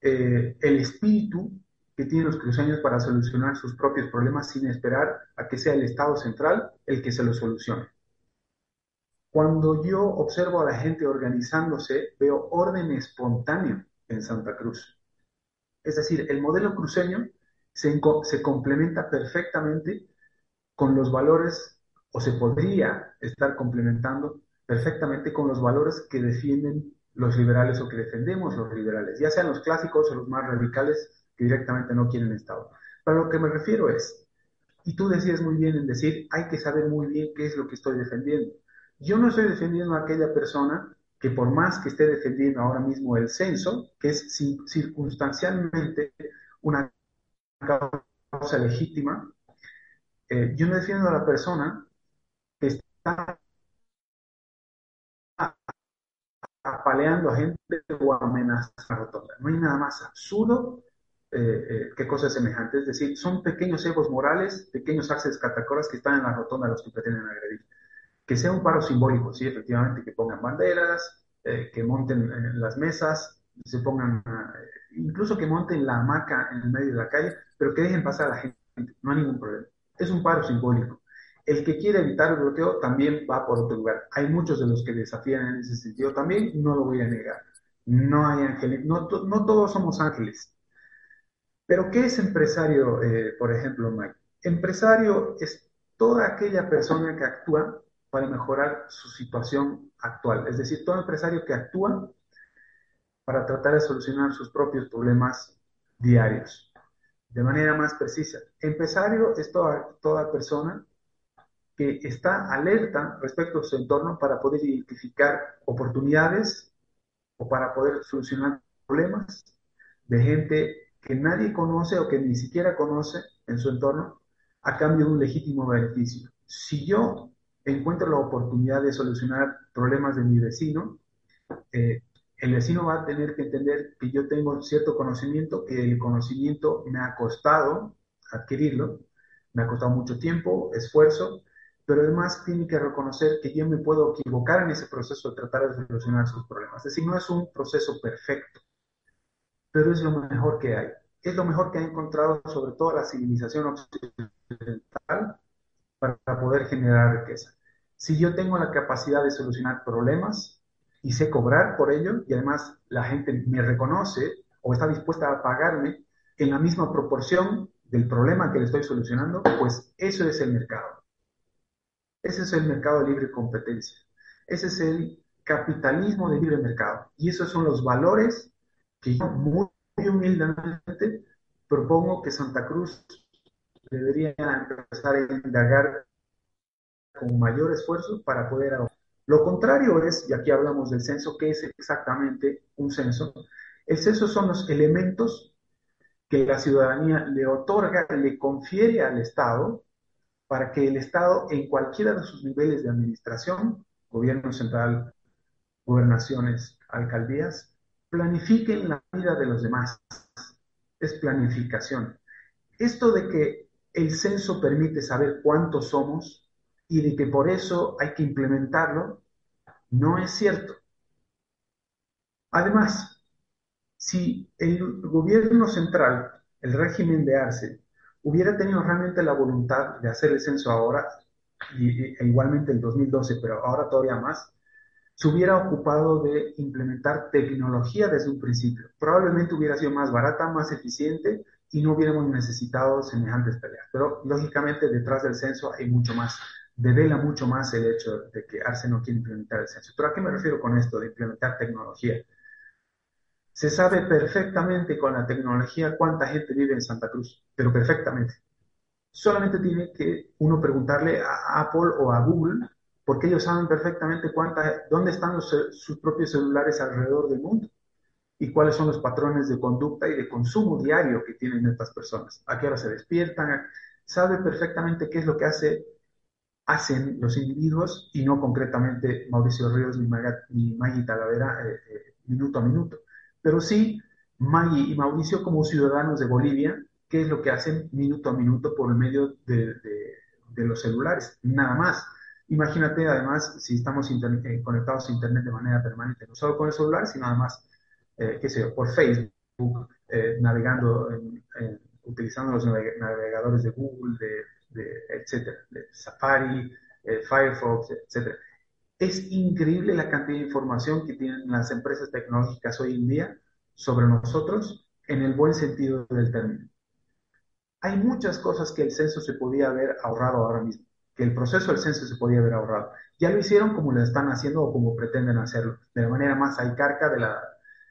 eh, el espíritu que tienen los cruceños para solucionar sus propios problemas sin esperar a que sea el Estado central el que se los solucione. Cuando yo observo a la gente organizándose, veo orden espontáneo en Santa Cruz. Es decir, el modelo cruceño se, complementa perfectamente con los valores, o se podría estar complementando perfectamente con los valores que defienden los liberales o que defendemos los liberales, ya sean los clásicos o los más radicales que directamente no quieren Estado. Pero lo que me refiero es, y tú decías muy bien en decir, hay que saber muy bien qué es lo que estoy defendiendo. Yo no estoy defendiendo a aquella persona que por más que esté defendiendo ahora mismo el censo, que es circunstancialmente una causa legítima, eh, yo no defiendo a la persona que está apaleando a gente o amenazando. No hay nada más absurdo qué cosa es semejante. Es decir, son pequeños egos morales, pequeños axes catacoras que están en la rotonda los que pretenden agredir. Que sea un paro simbólico, sí, efectivamente, que pongan banderas, que monten las mesas, se pongan, incluso que monten la hamaca en el medio de la calle, pero que dejen pasar a la gente, no hay ningún problema. Es un paro simbólico. El que quiere evitar el bloqueo también va por otro lugar. Hay muchos de los que desafían en ese sentido también, no lo voy a negar. No hay ángeles, no, todos somos ángeles. Pero ¿qué es empresario, eh, por ejemplo, Mike? Empresario es toda aquella persona que actúa para mejorar su situación actual. Es decir, todo empresario que actúa para tratar de solucionar sus propios problemas diarios. De manera más precisa, empresario es toda persona que está alerta respecto a su entorno para poder identificar oportunidades o para poder solucionar problemas de gente que nadie conoce o que ni siquiera conoce en su entorno a cambio de un legítimo beneficio. Si yo encuentro la oportunidad de solucionar problemas de mi vecino, eh, el vecino va a tener que entender que yo tengo cierto conocimiento, que el conocimiento me ha costado adquirirlo, me ha costado mucho tiempo, esfuerzo, pero además tiene que reconocer que yo me puedo equivocar en ese proceso de tratar de solucionar sus problemas. Es decir, no es un proceso perfecto, pero es lo mejor que hay. Es lo mejor que ha encontrado sobre todo la civilización occidental para poder generar riqueza. Si yo tengo la capacidad de solucionar problemas y sé cobrar por ello, y además la gente me reconoce o está dispuesta a pagarme en la misma proporción del problema que le estoy solucionando, pues eso es el mercado. Ese es el mercado de libre competencia. Ese es el capitalismo de libre mercado. Y esos son los valores que yo muy, humildemente propongo que Santa Cruz debería empezar a indagar con mayor esfuerzo para poder Lo contrario es, y aquí hablamos del censo, ¿qué es exactamente un censo? El censo son los elementos que la ciudadanía le otorga, le confiere al Estado para que el Estado en cualquiera de sus niveles de administración, gobierno central, gobernaciones, alcaldías, planifiquen la vida de los demás. Es planificación. Esto de que el censo permite saber cuántos somos y de que por eso hay que implementarlo, no es cierto. Además, si el gobierno central, el régimen de Arce, hubiera tenido realmente la voluntad de hacer el censo ahora, y, e igualmente el 2012, pero ahora todavía más, se hubiera ocupado de implementar tecnología desde un principio. Probablemente hubiera sido más barata, más eficiente y no hubiéramos necesitado semejantes peleas. Pero lógicamente detrás del censo hay mucho más, devela mucho más el hecho de que Arce no quiere implementar el censo. ¿Pero a qué me refiero con esto de implementar tecnología? Se sabe perfectamente con la tecnología cuánta gente vive en Santa Cruz, pero perfectamente. Solamente tiene que uno preguntarle a Apple o a Google, porque ellos saben perfectamente cuánta, dónde están sus propios celulares alrededor del mundo y cuáles son los patrones de conducta y de consumo diario que tienen estas personas. A qué hora se despiertan, sabe perfectamente qué es lo que hace, hacen los individuos y no concretamente Mauricio Ríos ni, Maggie Talavera eh, eh, minuto a minuto pero sí Maggie y Mauricio como ciudadanos de Bolivia, qué es lo que hacen minuto a minuto por el medio de, los celulares, nada más. Imagínate además si estamos eh, conectados a Internet de manera permanente, no solo con el celular, sino además, eh, qué sé yo, por Facebook, eh, navegando, utilizando los navegadores de Google, de, etcétera, de Safari, Firefox, etcétera. Es increíble la cantidad de información que tienen las empresas tecnológicas hoy en día sobre nosotros en el buen sentido del término. Hay muchas cosas que el censo se podía haber ahorrado ahora mismo, que el proceso del censo se podía haber ahorrado. Ya lo hicieron como lo están haciendo o como pretenden hacerlo, de la manera más aicarca de la,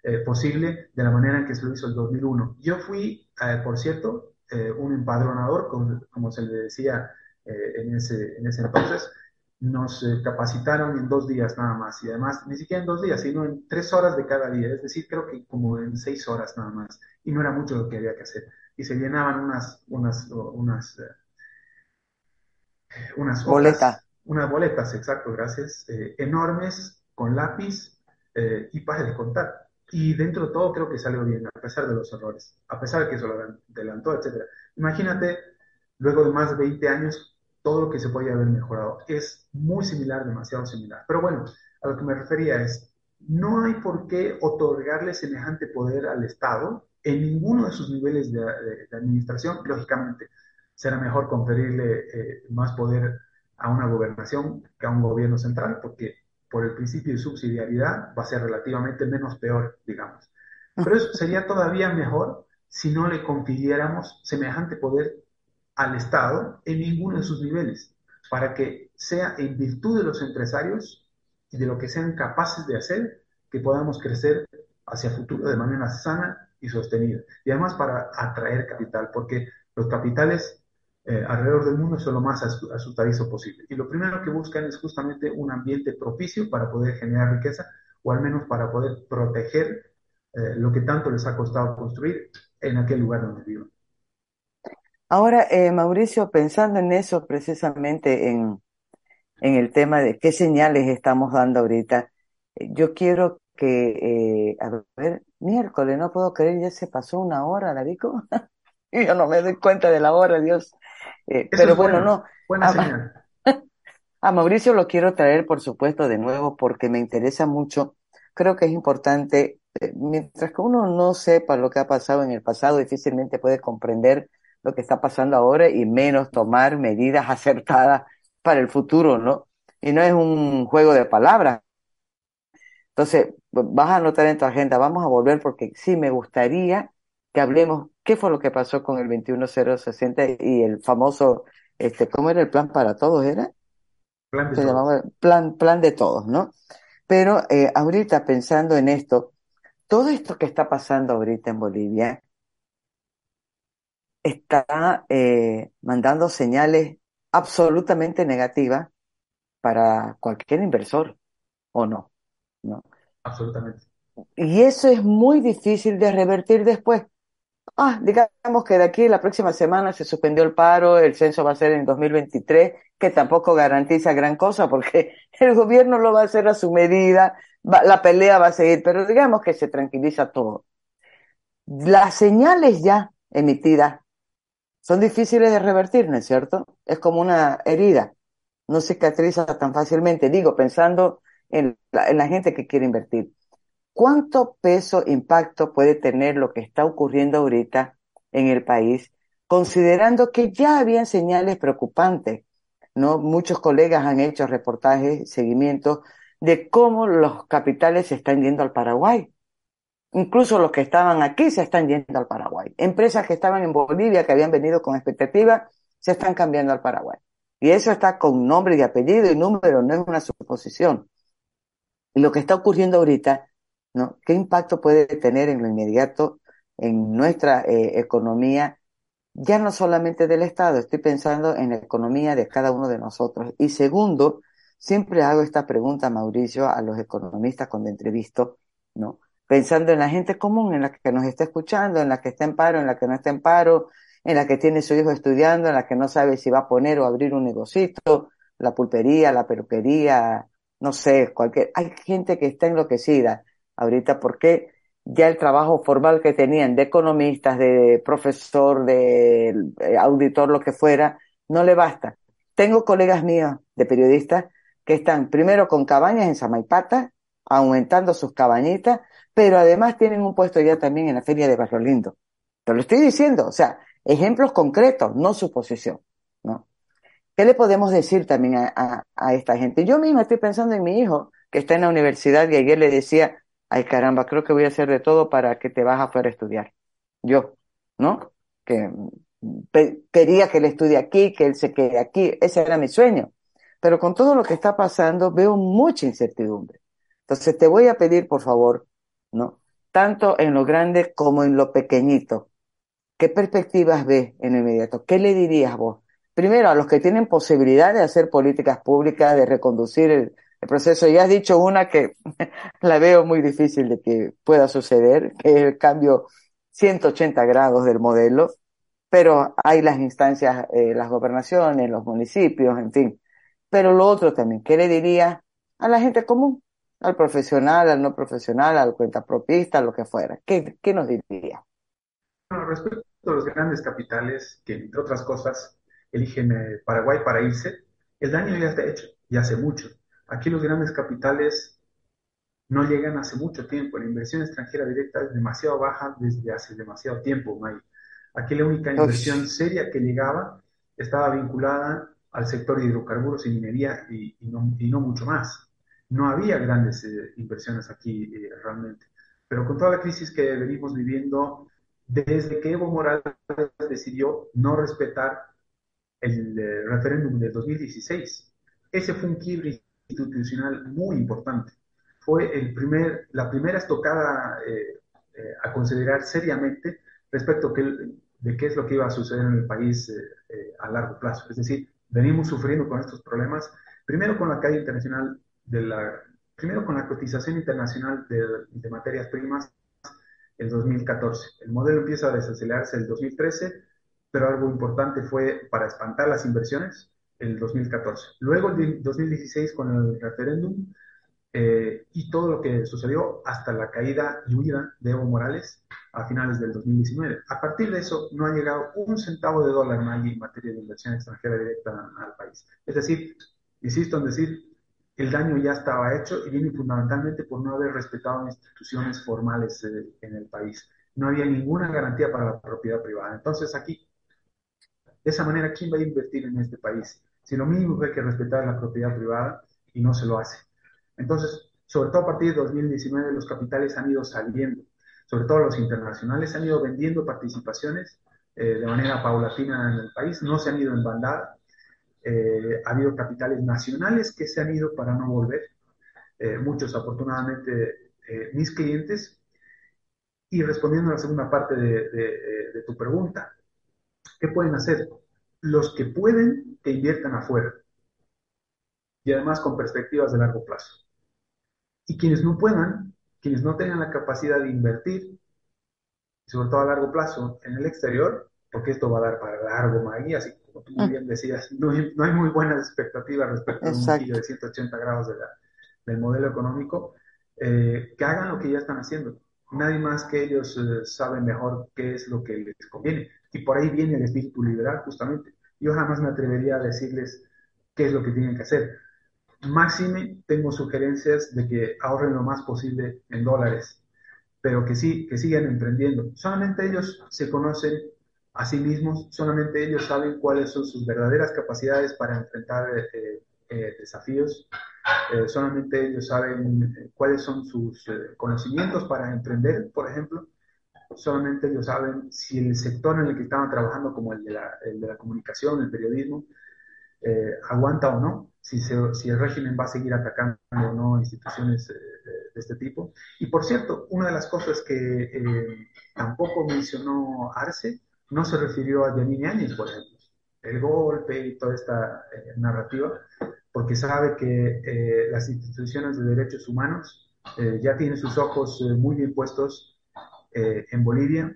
eh, posible, de la manera en que se lo hizo el 2001. Yo fui, eh, por cierto, eh, un empadronador, como, se le decía en, ese, en ese entonces, nos eh, capacitaron en dos días nada más y además ni siquiera en dos días, sino en tres horas de cada día, es decir, creo que como en seis horas nada más y no era mucho lo que había que hacer y se llenaban unas unas unas eh, unas boletas, unas boletas, exacto, gracias, eh, enormes con lápiz y para de contar y dentro de todo creo que salió bien, a pesar de los errores, a pesar de que se lo adelantó, etc. Imagínate, luego de más de 20 años, todo lo que se podía haber mejorado. Es muy similar, demasiado similar. Pero bueno, a lo que me refería es, no hay por qué otorgarle semejante poder al Estado en ninguno de sus niveles de, administración. Lógicamente, será mejor conferirle eh, más poder a una gobernación que a un gobierno central, porque por el principio de subsidiariedad va a ser relativamente menos peor, digamos. Pero eso sería todavía mejor si no le confiriéramos semejante poder al Estado en ninguno de sus niveles, para que sea en virtud de los empresarios y de lo que sean capaces de hacer que podamos crecer hacia futuro de manera sana y sostenida. Y además para atraer capital, porque los capitales eh, alrededor del mundo son lo más asustadizo posible. Y lo primero que buscan es justamente un ambiente propicio para poder generar riqueza o al menos para poder proteger eh, lo que tanto les ha costado construir en aquel lugar donde viven. Ahora, eh, Mauricio, pensando en eso precisamente en, en el tema de qué señales estamos dando ahorita, yo quiero que, a ver, miércoles, no puedo creer, ya se pasó una hora, la digo. y yo no me doy cuenta de la hora, Dios. Eh, pero bueno, no. Buena señal. A Mauricio lo quiero traer, por supuesto, de nuevo porque me interesa mucho. Creo que es importante, eh, mientras que uno no sepa lo que ha pasado en el pasado, difícilmente puede comprender lo que está pasando ahora y menos tomar medidas acertadas para el futuro, ¿no? Y no es un juego de palabras. Entonces, vas a anotar en tu agenda, vamos a volver porque sí me gustaría que hablemos qué fue lo que pasó con el 21060 y el famoso, este, ¿cómo era el plan para todos? ¿Era? Plan de Se todos. llamaba plan, plan de todos, ¿no? Pero eh, ahorita pensando en esto, todo esto que está pasando ahorita en Bolivia está eh, mandando señales absolutamente negativas para cualquier inversor, ¿o no? ¿No? Absolutamente. Y eso es muy difícil de revertir después. Ah, digamos que de aquí a la próxima semana se suspendió el paro, el censo va a ser en 2023, que tampoco garantiza gran cosa porque el gobierno lo va a hacer a su medida, la pelea va a seguir, pero digamos que se tranquiliza todo. Las señales ya emitidas son difíciles de revertir, ¿no es cierto? Es como una herida, no cicatriza tan fácilmente, digo, pensando en la, en la gente que quiere invertir. ¿Cuánto peso, impacto puede tener lo que está ocurriendo ahorita en el país, considerando que ya habían señales preocupantes? ¿no? Muchos colegas han hecho reportajes, seguimientos de cómo los capitales se están yendo al Paraguay. Incluso los que estaban aquí se están yendo al Paraguay. Empresas que estaban en Bolivia, que habían venido con expectativa, se están cambiando al Paraguay. Y eso está con nombre y apellido y número, no es una suposición. Y lo que está ocurriendo ahorita ¿no? ¿Qué impacto puede tener en lo inmediato en nuestra eh, economía? Ya no solamente del Estado, estoy pensando en la economía de cada uno de nosotros. Y segundo, siempre hago esta pregunta, Mauricio, a los economistas cuando entrevisto, ¿no? Pensando en la gente común, en la que nos está escuchando, en la que está en paro, en la que no está en paro, en la que tiene su hijo estudiando, en la que no sabe si va a poner o abrir un negocito, la pulpería, la peluquería, no sé, cualquier, hay gente que está enloquecida ahorita porque ya el trabajo formal que tenían de economistas, de profesor, de eh, auditor, lo que fuera, no le basta. Tengo colegas míos de periodistas que están primero con cabañas en Samaipata, aumentando sus cabañitas, pero además tienen un puesto ya también en la Feria de Barrio Lindo. Te lo estoy diciendo, o sea, ejemplos concretos, no suposición, ¿no? ¿Qué le podemos decir también a, esta gente? Yo misma estoy pensando en mi hijo, que está en la universidad y ayer le decía, ay caramba, creo que voy a hacer de todo para que te vas afuera a estudiar. Yo, ¿no? Que quería que él estudie aquí, que él se quede aquí, ese era mi sueño. Pero con todo lo que está pasando veo mucha incertidumbre. Entonces te voy a pedir, por favor, ¿no? Tanto en lo grande como en lo pequeñito. ¿Qué perspectivas ves en lo inmediato? ¿Qué le dirías vos? Primero, a los que tienen posibilidad de hacer políticas públicas, de reconducir el, el proceso. Ya has dicho una que la veo muy difícil de que pueda suceder, que es el cambio 180 grados del modelo, pero hay las instancias, eh, las gobernaciones, los municipios, en fin. Pero lo otro también, ¿qué le diría a la gente común? Al profesional, al no profesional, al cuentapropista, lo que fuera. ¿Qué, qué nos diría? Bueno, respecto a los grandes capitales, que entre otras cosas eligen eh, Paraguay para irse, el daño ya está hecho, y hace mucho. Aquí los grandes capitales no llegan hace mucho tiempo. La inversión extranjera directa es demasiado baja desde hace demasiado tiempo, May. Aquí la única inversión seria que llegaba estaba vinculada al sector de hidrocarburos y minería y, no, y no, mucho más. No había grandes eh, inversiones aquí eh, realmente. Pero con toda la crisis que venimos viviendo, desde que Evo Morales decidió no respetar el eh, referéndum de 2016, ese fue un quiebre institucional muy importante. Fue el primer, la primera estocada a considerar seriamente respecto de qué es lo que iba a suceder en el país a largo plazo. Es decir, venimos sufriendo con estos problemas, primero con la caída internacional de la, primero con la cotización internacional de, de materias primas el 2014. El modelo empieza a desacelerarse el 2013, pero algo importante fue para espantar las inversiones el 2014. Luego el 2016 con el referéndum eh, y todo lo que sucedió hasta la caída y huida de Evo Morales a finales del 2019. A partir de eso, no ha llegado un centavo de dólar más en materia de inversión extranjera directa al país. Es decir, insisto en decir, el daño ya estaba hecho y viene fundamentalmente por no haber respetado instituciones formales eh, en el país. No había ninguna garantía para la propiedad privada. Entonces aquí, de esa manera, ¿quién va a invertir en este país? Si lo mínimo hay que respetar la propiedad privada y no se lo hace. Entonces, sobre todo a partir de 2019, los capitales han ido saliendo, sobre todo los internacionales han ido vendiendo participaciones eh, de manera paulatina en el país, no se han ido en bandada. Eh, ha habido capitales nacionales que se han ido para no volver, eh, muchos afortunadamente mis clientes. Y respondiendo a la segunda parte de, de tu pregunta, ¿qué pueden hacer? Los que pueden, que inviertan afuera y además con perspectivas de largo plazo. Y quienes no puedan, quienes no tengan la capacidad de invertir, sobre todo a largo plazo, en el exterior, porque esto va a dar para largo, Maggie, así como tú mm. bien decías, no hay, muy buenas expectativas respecto a un giro de 180 grados de del modelo económico, eh, que hagan lo que ya están haciendo. Nadie más que ellos eh, saben mejor qué es lo que les conviene. Y por ahí viene el espíritu liberal, justamente. Yo jamás me atrevería a decirles qué es lo que tienen que hacer Máxime, tengo sugerencias de que ahorren lo más posible en dólares, pero que sí, que sigan emprendiendo. Solamente ellos se conocen a sí mismos, solamente ellos saben cuáles son sus verdaderas capacidades para enfrentar eh, eh, desafíos, eh, solamente ellos saben cuáles son sus conocimientos para emprender, por ejemplo, solamente ellos saben si el sector en el que estaban trabajando, como el de la, el de la comunicación, el periodismo, aguanta o no si, si el régimen va a seguir atacando o no instituciones eh, de este tipo. Y por cierto, una de las cosas que eh, tampoco mencionó Arce no se refirió a Yanine Áñez, por ejemplo, el golpe y toda esta eh, narrativa, porque sabe que las instituciones de derechos humanos ya tienen sus ojos muy bien puestos en Bolivia.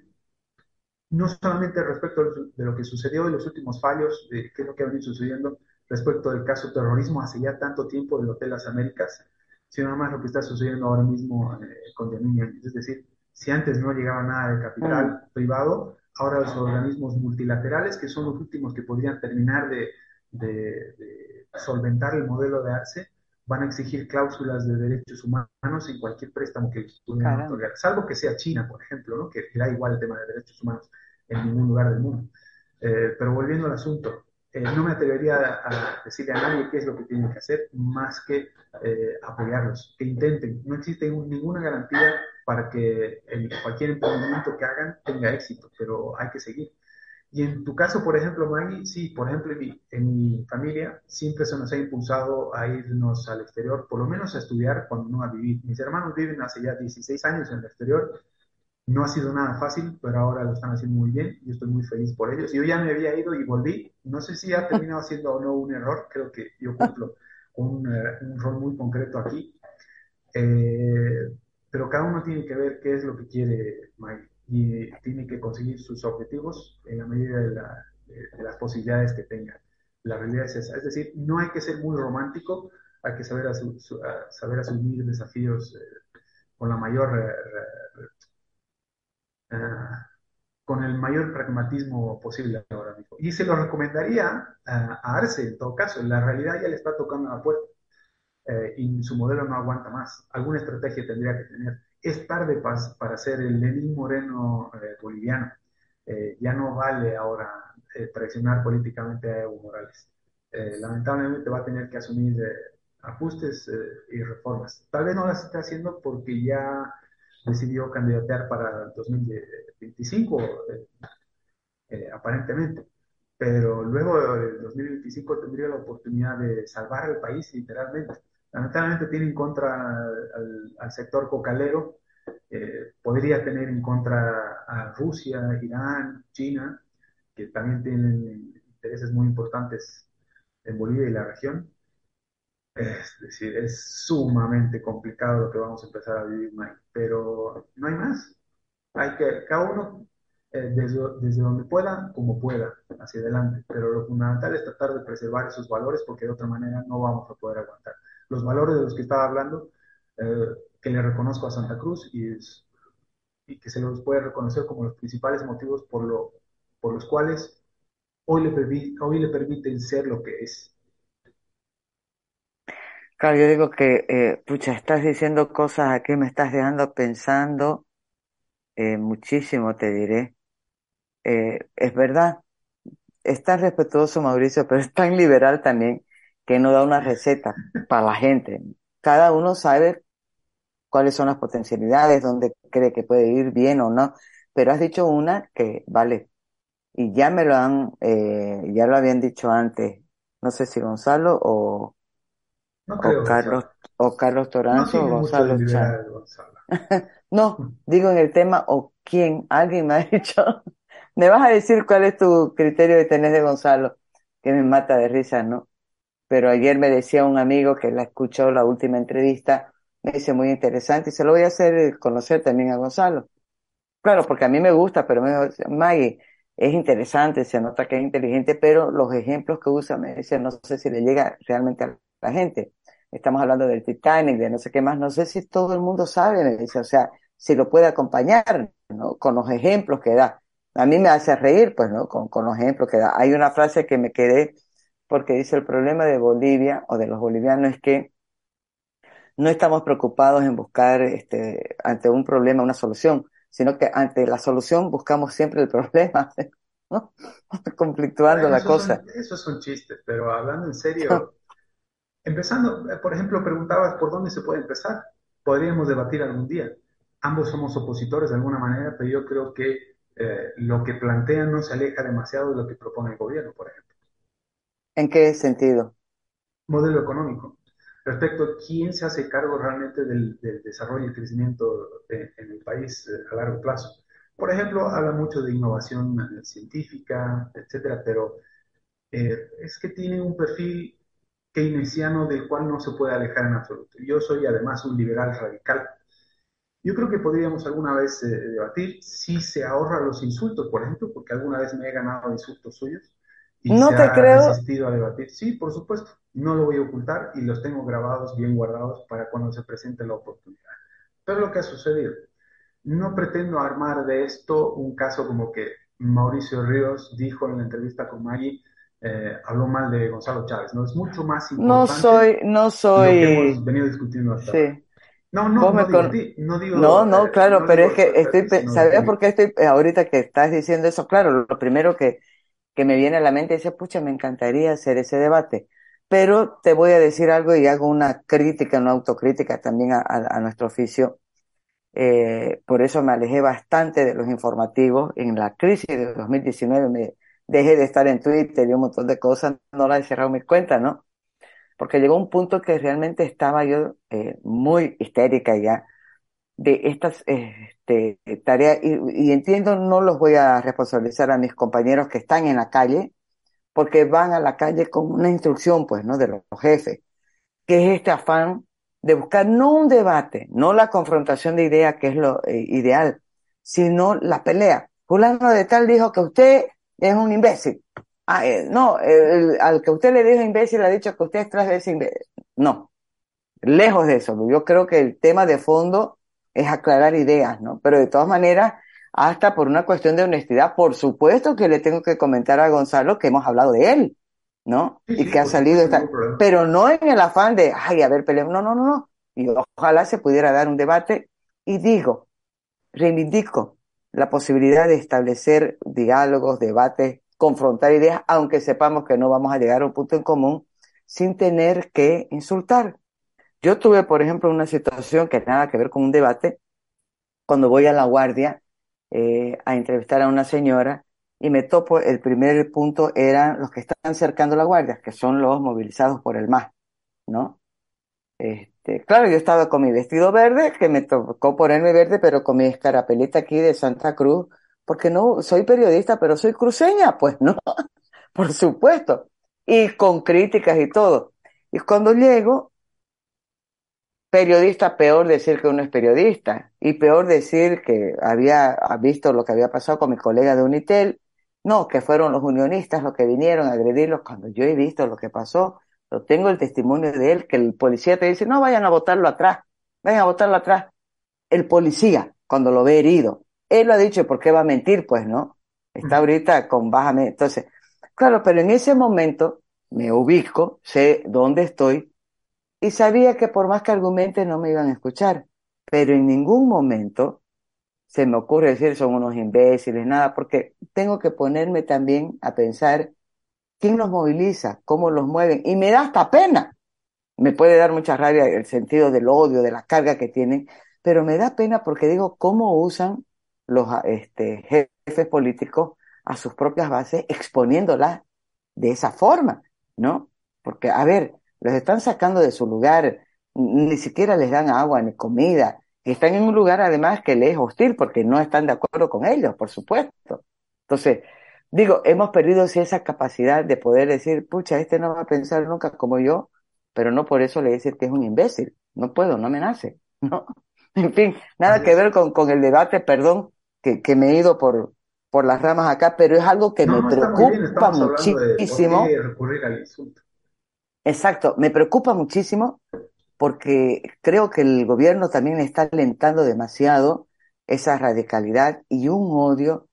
No solamente respecto de lo que sucedió en los últimos fallos, qué es lo que ha venido sucediendo, respecto del caso terrorismo hace ya tanto tiempo del Hotel Las Américas, sino además lo que está sucediendo ahora mismo eh, con Yanine. Es decir, si antes no llegaba nada de capital privado, ahora los organismos multilaterales, que son los últimos que podrían terminar de, de, solventar el modelo de ARCE, van a exigir cláusulas de derechos humanos en cualquier préstamo que les pudieran otorgar, salvo que sea China, por ejemplo, ¿no? que da igual el tema de derechos humanos en ningún lugar del mundo. Eh, pero volviendo al asunto, eh, no me atrevería a, decirle a nadie qué es lo que tienen que hacer, más que eh, apoyarlos, que intenten. No existe ninguna garantía para que cualquier emprendimiento que hagan tenga éxito, pero hay que seguir. Y en tu caso, por ejemplo, Maggie, sí, por ejemplo, en mi, en mi, familia siempre se nos ha impulsado a irnos al exterior, por lo menos a estudiar cuando no a vivir. Mis hermanos viven hace ya 16 años en el exterior no ha sido nada fácil, pero ahora lo están haciendo muy bien y estoy muy feliz por ellos. Yo ya me había ido y volví. No sé si ha terminado siendo o no un error. Creo que yo cumplo un, eh, un rol muy concreto aquí. Eh, pero cada uno tiene que ver qué es lo que quiere Mike y tiene que conseguir sus objetivos en la medida de, las posibilidades que tenga. La realidad es esa. Es decir, no hay que ser muy romántico hay que saber, saber asumir desafíos eh, con la mayor, ah, con el mayor pragmatismo posible ahora mismo. Y se lo recomendaría a Arce, en todo caso, la realidad ya le está tocando a la puerta. Eh, y su modelo no aguanta más. Alguna estrategia tendría que tener. Es tarde para, para ser el Lenín Moreno eh, boliviano. Eh, ya no vale ahora traicionar políticamente a Evo Morales. lamentablemente va a tener que asumir ajustes y reformas. Tal vez no las esté haciendo porque ya decidió candidatear para el 2025, aparentemente pero luego del 2025 tendría la oportunidad de salvar al país literalmente. Lamentablemente tiene en contra al, sector cocalero, eh, podría tener en contra a Rusia, Irán, China, que también tienen intereses muy importantes en Bolivia y la región. Es decir, es sumamente complicado lo que vamos a empezar a vivir, pero no hay más. Hay que, cada uno eh, desde, desde, donde pueda, como pueda, hacia adelante. Pero lo fundamental es tratar de preservar esos valores porque de otra manera no vamos a poder aguantar los valores de los que estaba hablando, eh, que le reconozco a Santa Cruz y, y, que se los puede reconocer como los principales motivos por, lo, los cuales hoy le, hoy le permiten ser lo que es. Claro, yo digo que, eh, pucha, estás diciendo cosas aquí, me estás dejando pensando eh, muchísimo, te diré. es verdad, es tan respetuoso Mauricio, pero es tan liberal también que no da una receta para la gente. Cada uno sabe cuáles son las potencialidades, dónde cree que puede ir bien o no, pero has dicho una que vale. Y ya me lo han, eh, ya lo habían dicho antes, no sé si Gonzalo o, o Carlos, o Carlos Toranzo o Gonzalo no, digo en el tema o quién, alguien me ha dicho, me vas a decir cuál es tu criterio de tener de Gonzalo, que me mata de risa, ¿no? Pero ayer me decía un amigo que la escuchó la última entrevista, me dice muy interesante y se lo voy a hacer conocer también a Gonzalo. Claro, porque a mí me gusta, pero me dice, Maggie, es interesante, se nota que es inteligente, pero los ejemplos que usa, me dice, no sé si le llega realmente a la gente. Estamos hablando del Titanic, de no sé qué más, no sé si todo el mundo sabe, me dice, o sea, si lo puede acompañar, ¿no? Con los ejemplos que da. A mí me hace reír, pues, ¿no? Con, con los ejemplos que da. Hay una frase que me quedé porque dice el problema de Bolivia o de los bolivianos es que no estamos preocupados en buscar este, ante un problema una solución, sino que ante la solución buscamos siempre el problema, ¿no? Conflictuando la cosa. esos son chistes, pero hablando en serio, empezando, por ejemplo, preguntabas por dónde se puede empezar. Podríamos debatir algún día. Ambos somos opositores de alguna manera, pero yo creo que eh, lo que plantean no se aleja demasiado de lo que propone el gobierno, por ejemplo. ¿En qué sentido? Modelo económico. Respecto a quién se hace cargo realmente del, desarrollo y crecimiento en el país eh, a largo plazo. Por ejemplo, habla mucho de innovación eh, científica, etcétera, pero eh, es que tiene un perfil keynesiano del cual no se puede alejar en absoluto. Yo soy además un liberal radical. Yo creo que podríamos alguna vez debatir si se ahorra los insultos, por ejemplo, porque alguna vez me he ganado insultos suyos y no se te ha creo. resistido a debatir. Sí, por supuesto, no lo voy a ocultar y los tengo grabados, bien guardados para cuando se presente la oportunidad. Pero lo que ha sucedido, no pretendo armar de esto un caso como que Mauricio Ríos dijo en la entrevista con Maggie, eh, habló mal de Gonzalo Chávez, ¿no? Es mucho más importante. No soy, no soy. Lo que hemos venido discutiendo hasta sí. No, no, no, digo, no digo. No, no, eh, claro, pero es que estoy, ¿sabes por qué estoy, ahorita que estás diciendo eso? Claro, lo primero que, que me viene a la mente y dice, pucha, me encantaría hacer ese debate. Pero te voy a decir algo y hago una crítica, una autocrítica también a, nuestro oficio. Eh, por eso me alejé bastante de los informativos. En la crisis de 2019 me dejé de estar en Twitter y un montón de cosas, no la he cerrado mis cuentas, ¿no? Porque llegó un punto que realmente estaba yo eh, muy histérica ya de estas este, tareas, y, entiendo, no los voy a responsabilizar a mis compañeros que están en la calle, porque van a la calle con una instrucción, pues, ¿no? De los jefes, que es este afán de buscar no un debate, no la confrontación de ideas, que es lo eh, ideal, sino la pelea. Fulano de tal dijo que usted es un imbécil. Ah, eh, no, al que usted le dijo imbécil ha dicho que usted es tras de ese imbécil. No, lejos de eso. Yo creo que el tema de fondo es aclarar ideas, ¿no? Pero de todas maneras, hasta por una cuestión de honestidad, por supuesto que le tengo que comentar a Gonzalo que hemos hablado de él, ¿no? y que ha salido, esta... pero no en el afán de, ay, a ver, peleamos, no, no, no, no. Y ojalá se pudiera dar un debate y digo, reivindico la posibilidad de establecer diálogos, debates, confrontar ideas, aunque sepamos que no vamos a llegar a un punto en común sin tener que insultar. Yo tuve, por ejemplo, una situación que nada que ver con un debate, cuando voy a la guardia eh, a entrevistar a una señora y me topo, el primer punto eran los que están cercando la guardia, que son los movilizados por el MAS, ¿no? Este, claro, yo estaba con mi vestido verde, que me tocó ponerme verde, pero con mi escarapelita aquí de Santa Cruz, porque no, soy periodista, pero soy cruceña, pues no, por supuesto, y con críticas y todo. Y cuando llego, periodista, peor decir que uno es periodista, y peor decir que había visto lo que había pasado con mi colega de Unitel, no, que fueron los unionistas los que vinieron a agredirlos cuando yo he visto lo que pasó, lo tengo el testimonio de él, que el policía te dice, no vayan a botarlo atrás, vayan a botarlo atrás. El policía, cuando lo ve herido, él lo ha dicho, ¿por qué va a mentir? Pues no, está ahorita con bájame. Entonces, claro, pero en ese momento me ubico, sé dónde estoy y sabía que por más que argumente no me iban a escuchar, pero en ningún momento se me ocurre decir son unos imbéciles, nada, porque tengo que ponerme también a pensar quién los moviliza, cómo los mueven, y me da hasta pena. Me puede dar mucha rabia el sentido del odio, de la carga que tienen, pero me da pena porque digo cómo usan los este, jefes políticos a sus propias bases exponiéndolas de esa forma, ¿no? Porque, a ver, los están sacando de su lugar, ni siquiera les dan agua ni comida, están en un lugar además que les es hostil porque no están de acuerdo con ellos, por supuesto. Entonces, digo, hemos perdido esa capacidad de poder decir, pucha, este no va a pensar nunca como yo, pero no por eso le decir que es un imbécil. No puedo, no me nace, ¿no? En fin, nada que ver con, con el debate, perdón, que, que me he ido por, por las ramas acá, pero es algo que me preocupa muchísimo. Exacto, me preocupa muchísimo porque creo que el gobierno también está alentando demasiado esa radicalidad y un odio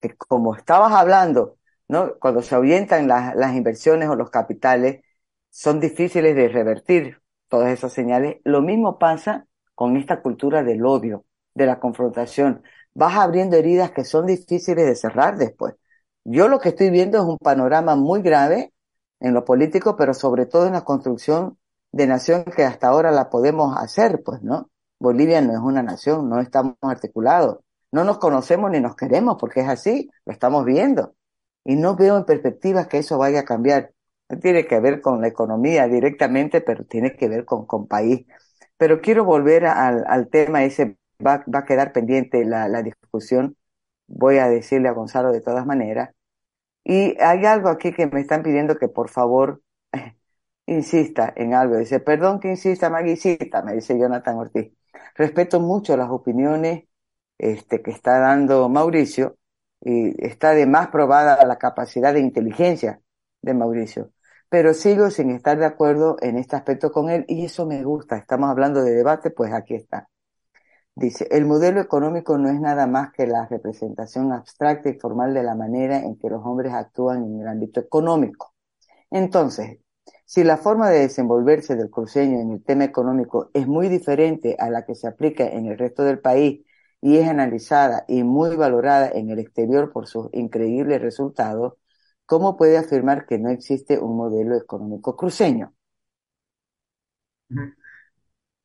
que como estabas hablando, ¿no? Cuando se ahuyentan las, las inversiones o los capitales, son difíciles de revertir todas esas señales. Lo mismo pasa con esta cultura del odio, de la confrontación. Vas abriendo heridas que son difíciles de cerrar después. Yo lo que estoy viendo es un panorama muy grave en lo político, pero sobre todo en la construcción de nación que hasta ahora la podemos hacer, pues, ¿no? Bolivia no es una nación, no estamos articulados, no nos conocemos ni nos queremos, porque es así, lo estamos viendo. Y no veo en perspectivas que eso vaya a cambiar. No tiene que ver con la economía directamente, pero tiene que ver con, con país. Pero quiero volver al, al tema ese, va, va a quedar pendiente la discusión. Voy a decirle a Gonzalo de todas maneras. Y hay algo aquí que me están pidiendo que por favor insista en algo. Dice, perdón que insista, Maguisita, me dice Jonathan Ortiz. Respeto mucho las opiniones este, que está dando Mauricio y está de más probada la capacidad de inteligencia de Mauricio. Pero sigo sin estar de acuerdo en este aspecto con él y eso me gusta. Estamos hablando de debate, pues aquí está. Dice, el modelo económico no es nada más que la representación abstracta y formal de la manera en que los hombres actúan en el ámbito económico. Entonces, si la forma de desenvolverse del cruceño en el tema económico es muy diferente a la que se aplica en el resto del país y es analizada y muy valorada en el exterior por sus increíbles resultados, ¿cómo puede afirmar que no existe un modelo económico cruceño?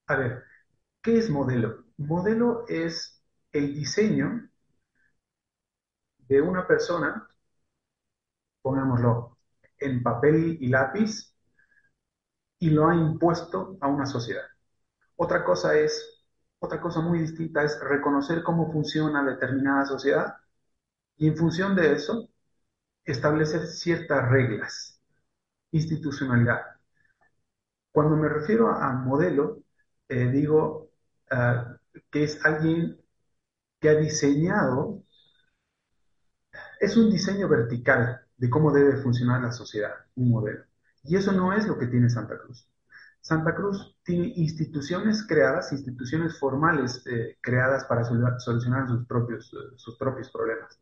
A ver, ¿qué es modelo? Modelo es el diseño de una persona, pongámoslo en papel y lápiz, y lo ha impuesto a una sociedad. Otra cosa es, otra cosa muy distinta es reconocer cómo funciona determinada sociedad y en función de eso establecer ciertas reglas, institucionalidad. Cuando me refiero a, modelo, eh, digo ah, que es alguien que ha diseñado, es un diseño vertical de cómo debe funcionar la sociedad, un modelo. Y eso no es lo que tiene Santa Cruz. Santa Cruz tiene instituciones creadas, instituciones formales eh, creadas para solucionar sus propios, eh, sus propios problemas.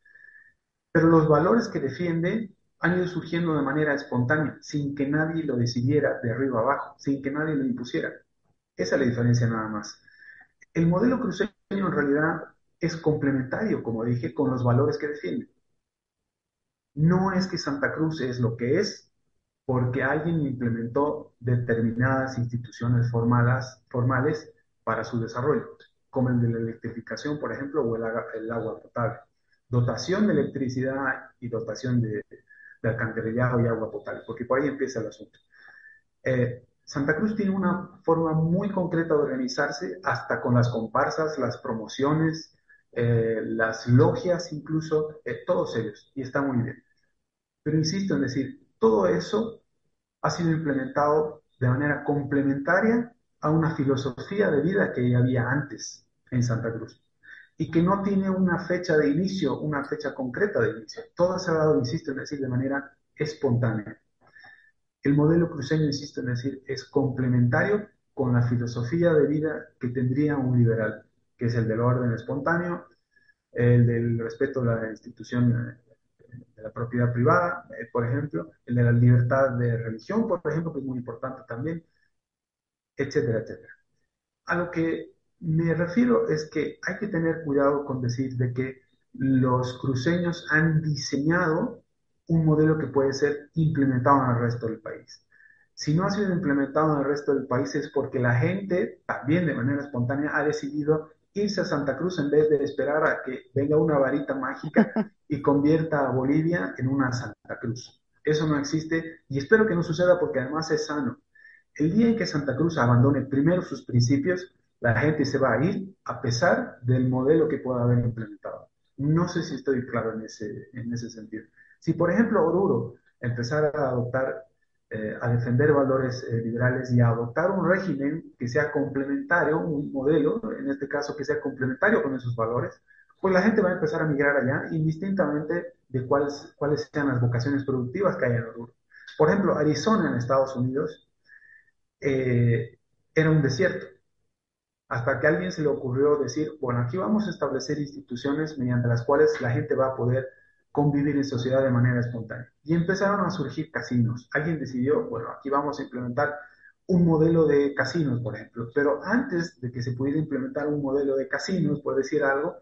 Pero los valores que defiende han ido surgiendo de manera espontánea, sin que nadie lo decidiera de arriba abajo, sin que nadie lo impusiera. Esa es la diferencia nada más. El modelo cruceño en realidad es complementario, como dije, con los valores que defiende. No es que Santa Cruz es lo que es porque alguien implementó determinadas instituciones formales, para su desarrollo, como el de la electrificación, por ejemplo, o el, agua potable. Dotación de electricidad y dotación de, de alcantarillado y agua potable, porque por ahí empieza el asunto. Eh, Santa Cruz tiene una forma muy concreta de organizarse, hasta con las comparsas, las promociones, eh, las logias incluso, todos ellos, y está muy bien. Pero insisto en decir, todo eso ha sido implementado de manera complementaria a una filosofía de vida que ya había antes en Santa Cruz y que no tiene una fecha de inicio, una fecha concreta de inicio. Todo se ha dado, insisto en decir, de manera espontánea. El modelo cruceño, insisto en decir, es complementario con la filosofía de vida que tendría un liberal, que es el del orden espontáneo, el del respeto a la institución de la propiedad privada, eh, por ejemplo, el de la libertad de religión, por ejemplo, que es muy importante también, etcétera, etcétera. A lo que me refiero es que hay que tener cuidado con decir de que los cruceños han diseñado un modelo que puede ser implementado en el resto del país. Si no ha sido implementado en el resto del país es porque la gente, también de manera espontánea, ha decidido irse a Santa Cruz en vez de esperar a que venga una varita mágica y convierta a Bolivia en una Santa Cruz. Eso no existe y espero que no suceda porque además es sano. El día en que Santa Cruz abandone primero sus principios, la gente se va a ir a pesar del modelo que pueda haber implementado. No sé si estoy claro en ese, en ese sentido. Si, por ejemplo, Oruro empezara a adoptar, eh, a defender valores eh, liberales y a adoptar un régimen que sea complementario, un modelo, en este caso que sea complementario con esos valores, pues la gente va a empezar a migrar allá indistintamente de cuáles, cuáles sean las vocaciones productivas que hay en Oruro. Por ejemplo, Arizona en Estados Unidos eh, era un desierto hasta que a alguien se le ocurrió decir, bueno, aquí vamos a establecer instituciones mediante las cuales la gente va a poder convivir en sociedad de manera espontánea. Y empezaron a surgir casinos. Alguien decidió, bueno, aquí vamos a implementar un modelo de casinos, por ejemplo. Pero antes de que se pudiera implementar un modelo de casinos, por decir algo,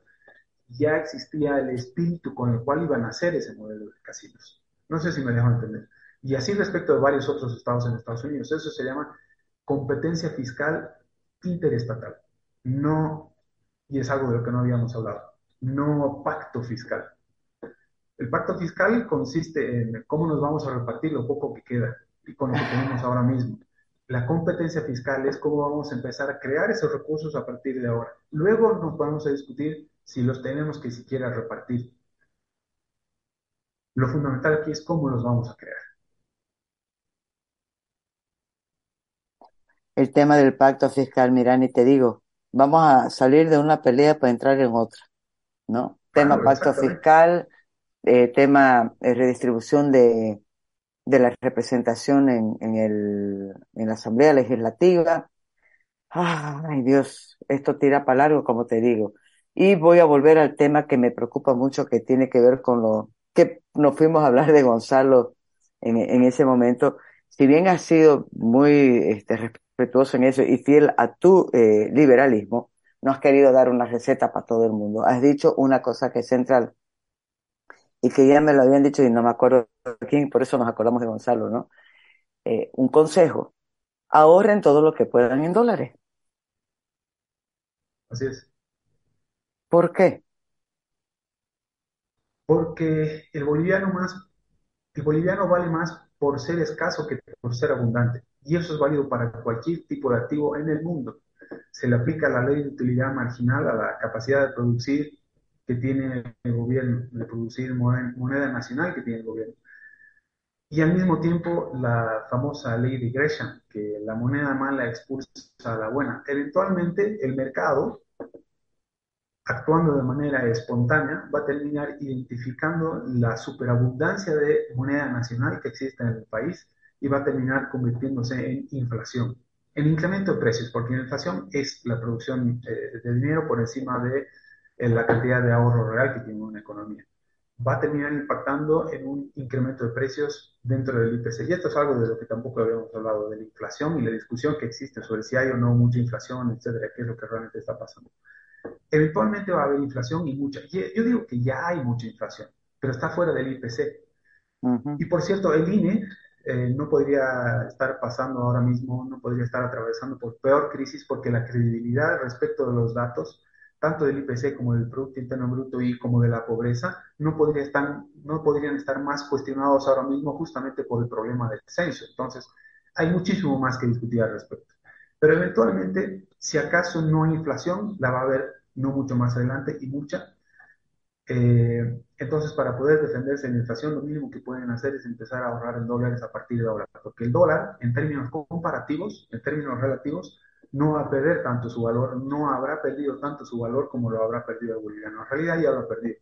ya existía el espíritu con el cual iban a hacer ese modelo de casinos. No sé si me dejo entender. Y así respecto de varios otros estados en Estados Unidos. Eso se llama competencia fiscal interestatal, no, y es algo de lo que no habíamos hablado, no pacto fiscal. El pacto fiscal consiste en cómo nos vamos a repartir lo poco que queda y con lo que tenemos ahora mismo. La competencia fiscal es cómo vamos a empezar a crear esos recursos a partir de ahora. Luego nos vamos a discutir si los tenemos que siquiera repartir. Lo fundamental aquí es cómo los vamos a crear. el tema del pacto fiscal, Mirani, te digo, vamos a salir de una pelea para entrar en otra, ¿no? Tema pacto fiscal, eh, tema eh, redistribución de, de la representación en, en, el, en la Asamblea Legislativa. Ay, Dios, esto tira para largo, como te digo. Y voy a volver al tema que me preocupa mucho, que tiene que ver con lo que nos fuimos a hablar de Gonzalo en, en ese momento. Si bien ha sido muy este, respetuoso en eso y fiel a tu eh, liberalismo, no has querido dar una receta para todo el mundo. Has dicho una cosa que es central y que ya me lo habían dicho y no me acuerdo quién, por eso nos acordamos de Gonzalo, ¿no? Eh, un consejo, ahorren todo lo que puedan en dólares. Así es. ¿Por qué? Porque el boliviano más, el boliviano vale más por ser escaso que por ser abundante y eso es válido para cualquier tipo de activo en el mundo. Se le aplica la ley de utilidad marginal a la capacidad de producir que tiene el gobierno, de producir moneda, nacional que tiene el gobierno. Y al mismo tiempo la famosa ley de Gresham, que la moneda mala expulsa a la buena. Eventualmente el mercado, actuando de manera espontánea, va a terminar identificando la superabundancia de moneda nacional que existe en el país y va a terminar convirtiéndose en inflación. el incremento de precios, porque la inflación es la producción eh, de dinero por encima de eh, la cantidad de ahorro real que tiene una economía. Va a terminar impactando en un incremento de precios dentro del IPC. Y esto es algo de lo que tampoco habíamos hablado, de la inflación y la discusión que existe sobre si hay o no mucha inflación, etcétera, qué es lo que realmente está pasando. Eventualmente va a haber inflación y mucha. Yo digo que ya hay mucha inflación, pero está fuera del IPC. Y por cierto, el INE eh, no podría estar pasando ahora mismo, no podría estar atravesando por peor crisis porque la credibilidad respecto de los datos, tanto del IPC como del Producto Interno Bruto y como de la pobreza, no, podría estar, no podrían estar más cuestionados ahora mismo justamente por el problema del censo. Entonces, hay muchísimo más que discutir al respecto. Pero eventualmente, si acaso no hay inflación, la va a haber no mucho más adelante y mucha, eh, entonces, para poder defenderse de la inflación, lo mínimo que pueden hacer es empezar a ahorrar en dólares a partir de ahora, porque el dólar, en términos comparativos, en términos relativos, no va a perder tanto su valor, no habrá perdido tanto su valor como lo habrá perdido el boliviano. En realidad ya lo ha perdido.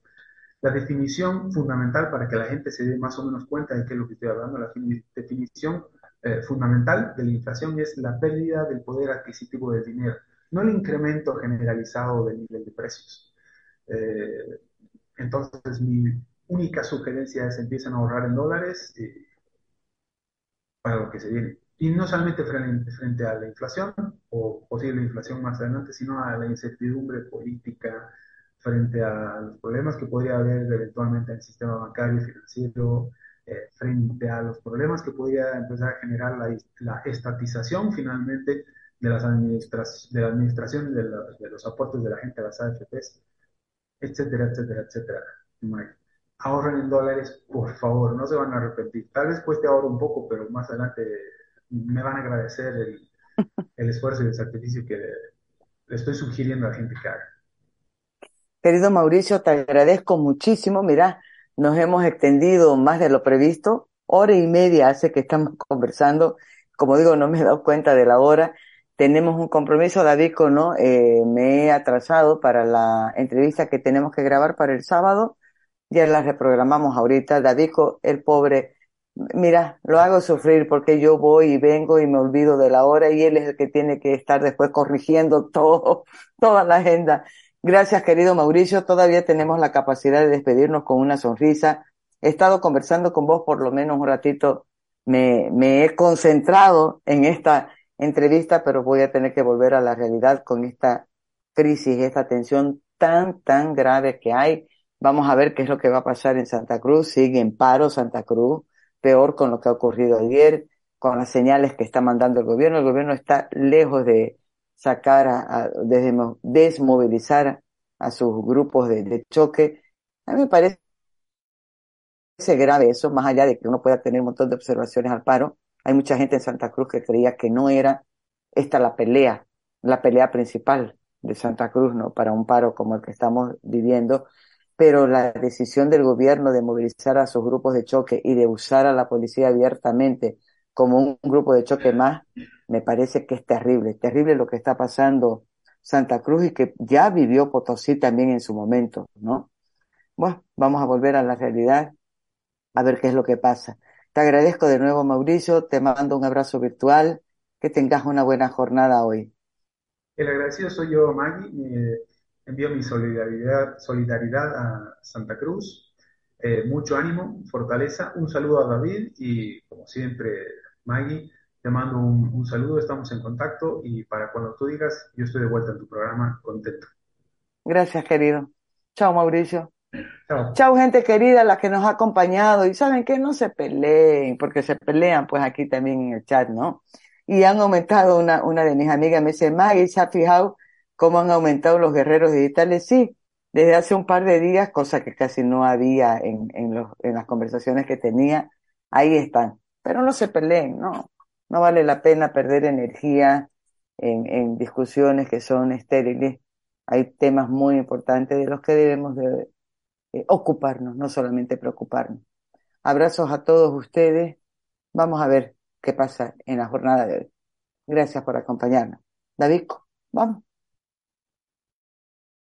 La definición fundamental para que la gente se dé más o menos cuenta de qué es lo que estoy hablando, la definición eh, fundamental de la inflación es la pérdida del poder adquisitivo del dinero, no el incremento generalizado del nivel de precios. Eh, entonces, mi única sugerencia es empiecen a ahorrar en dólares eh, para lo que se viene. Y no solamente frente, frente, a la inflación o posible inflación más adelante, sino a la incertidumbre política, frente a los problemas que podría haber eventualmente en el sistema bancario y financiero, eh, frente a los problemas que podría empezar a generar la, la estatización finalmente de las de la administración de, de, los aportes de la gente a las AFPs etcétera, etcétera, etcétera. Ahorren en dólares, por favor, no se van a arrepentir. Tal vez cueste ahora un poco, pero más adelante me van a agradecer el, el esfuerzo y el sacrificio que le estoy sugiriendo a la gente que haga. Querido Mauricio, te agradezco muchísimo. Mira, nos hemos extendido más de lo previsto. Hora y media hace que estamos conversando. Como digo, no me he dado cuenta de la hora tenemos un compromiso, David, ¿no? Eh, me he atrasado para la entrevista que tenemos que grabar para el sábado. Ya la reprogramamos ahorita. David, el pobre, mira, lo hago sufrir porque yo voy y vengo y me olvido de la hora y él es el que tiene que estar después corrigiendo todo, toda la agenda. Gracias, querido Mauricio. Todavía tenemos la capacidad de despedirnos con una sonrisa. He estado conversando con vos por lo menos un ratito. Me, me he concentrado en esta entrevista, pero voy a tener que volver a la realidad con esta crisis, esta tensión tan, tan grave que hay. Vamos a ver qué es lo que va a pasar en Santa Cruz. Sigue en paro Santa Cruz, peor con lo que ha ocurrido ayer, con las señales que está mandando el gobierno. El gobierno está lejos de sacar, a, de desmovilizar a sus grupos de, choque. A mí me parece grave eso, más allá de que uno pueda tener un montón de observaciones al paro, hay mucha gente en Santa Cruz que creía que no era esta la pelea, la pelea principal de Santa Cruz, ¿no? Para un paro como el que estamos viviendo, pero la decisión del gobierno de movilizar a sus grupos de choque y de usar a la policía abiertamente como un grupo de choque más, me parece que es terrible, terrible lo que está pasando Santa Cruz y que ya vivió Potosí también en su momento, ¿no? Bueno, vamos a volver a la realidad, a ver qué es lo que pasa. Te agradezco de nuevo, Mauricio. Te mando un abrazo virtual. Que tengas una buena jornada hoy. El agradecido soy yo, Maggie. Envío mi solidaridad, solidaridad a Santa Cruz. Eh, mucho ánimo, fortaleza. Un saludo a David y, como siempre, Maggie, te mando un, un saludo. Estamos en contacto y para cuando tú digas, yo estoy de vuelta en tu programa, contento. Gracias, querido. Chao, Mauricio. Chao. gente querida, la que nos ha acompañado. Y saben que no se peleen, porque se pelean pues aquí también en el chat, ¿no? Y han aumentado, una, una de mis amigas me dice, Maggie, ¿se ha fijado cómo han aumentado los guerreros digitales? Sí, desde hace un par de días, cosa que casi no había en, en, las conversaciones que tenía, ahí están. Pero no se peleen, no. No vale la pena perder energía en, en discusiones que son estériles. Hay temas muy importantes de los que debemos de, ocuparnos, no solamente preocuparnos. Abrazos a todos ustedes. Vamos a ver qué pasa en la jornada de hoy. Gracias por acompañarnos. David, vamos.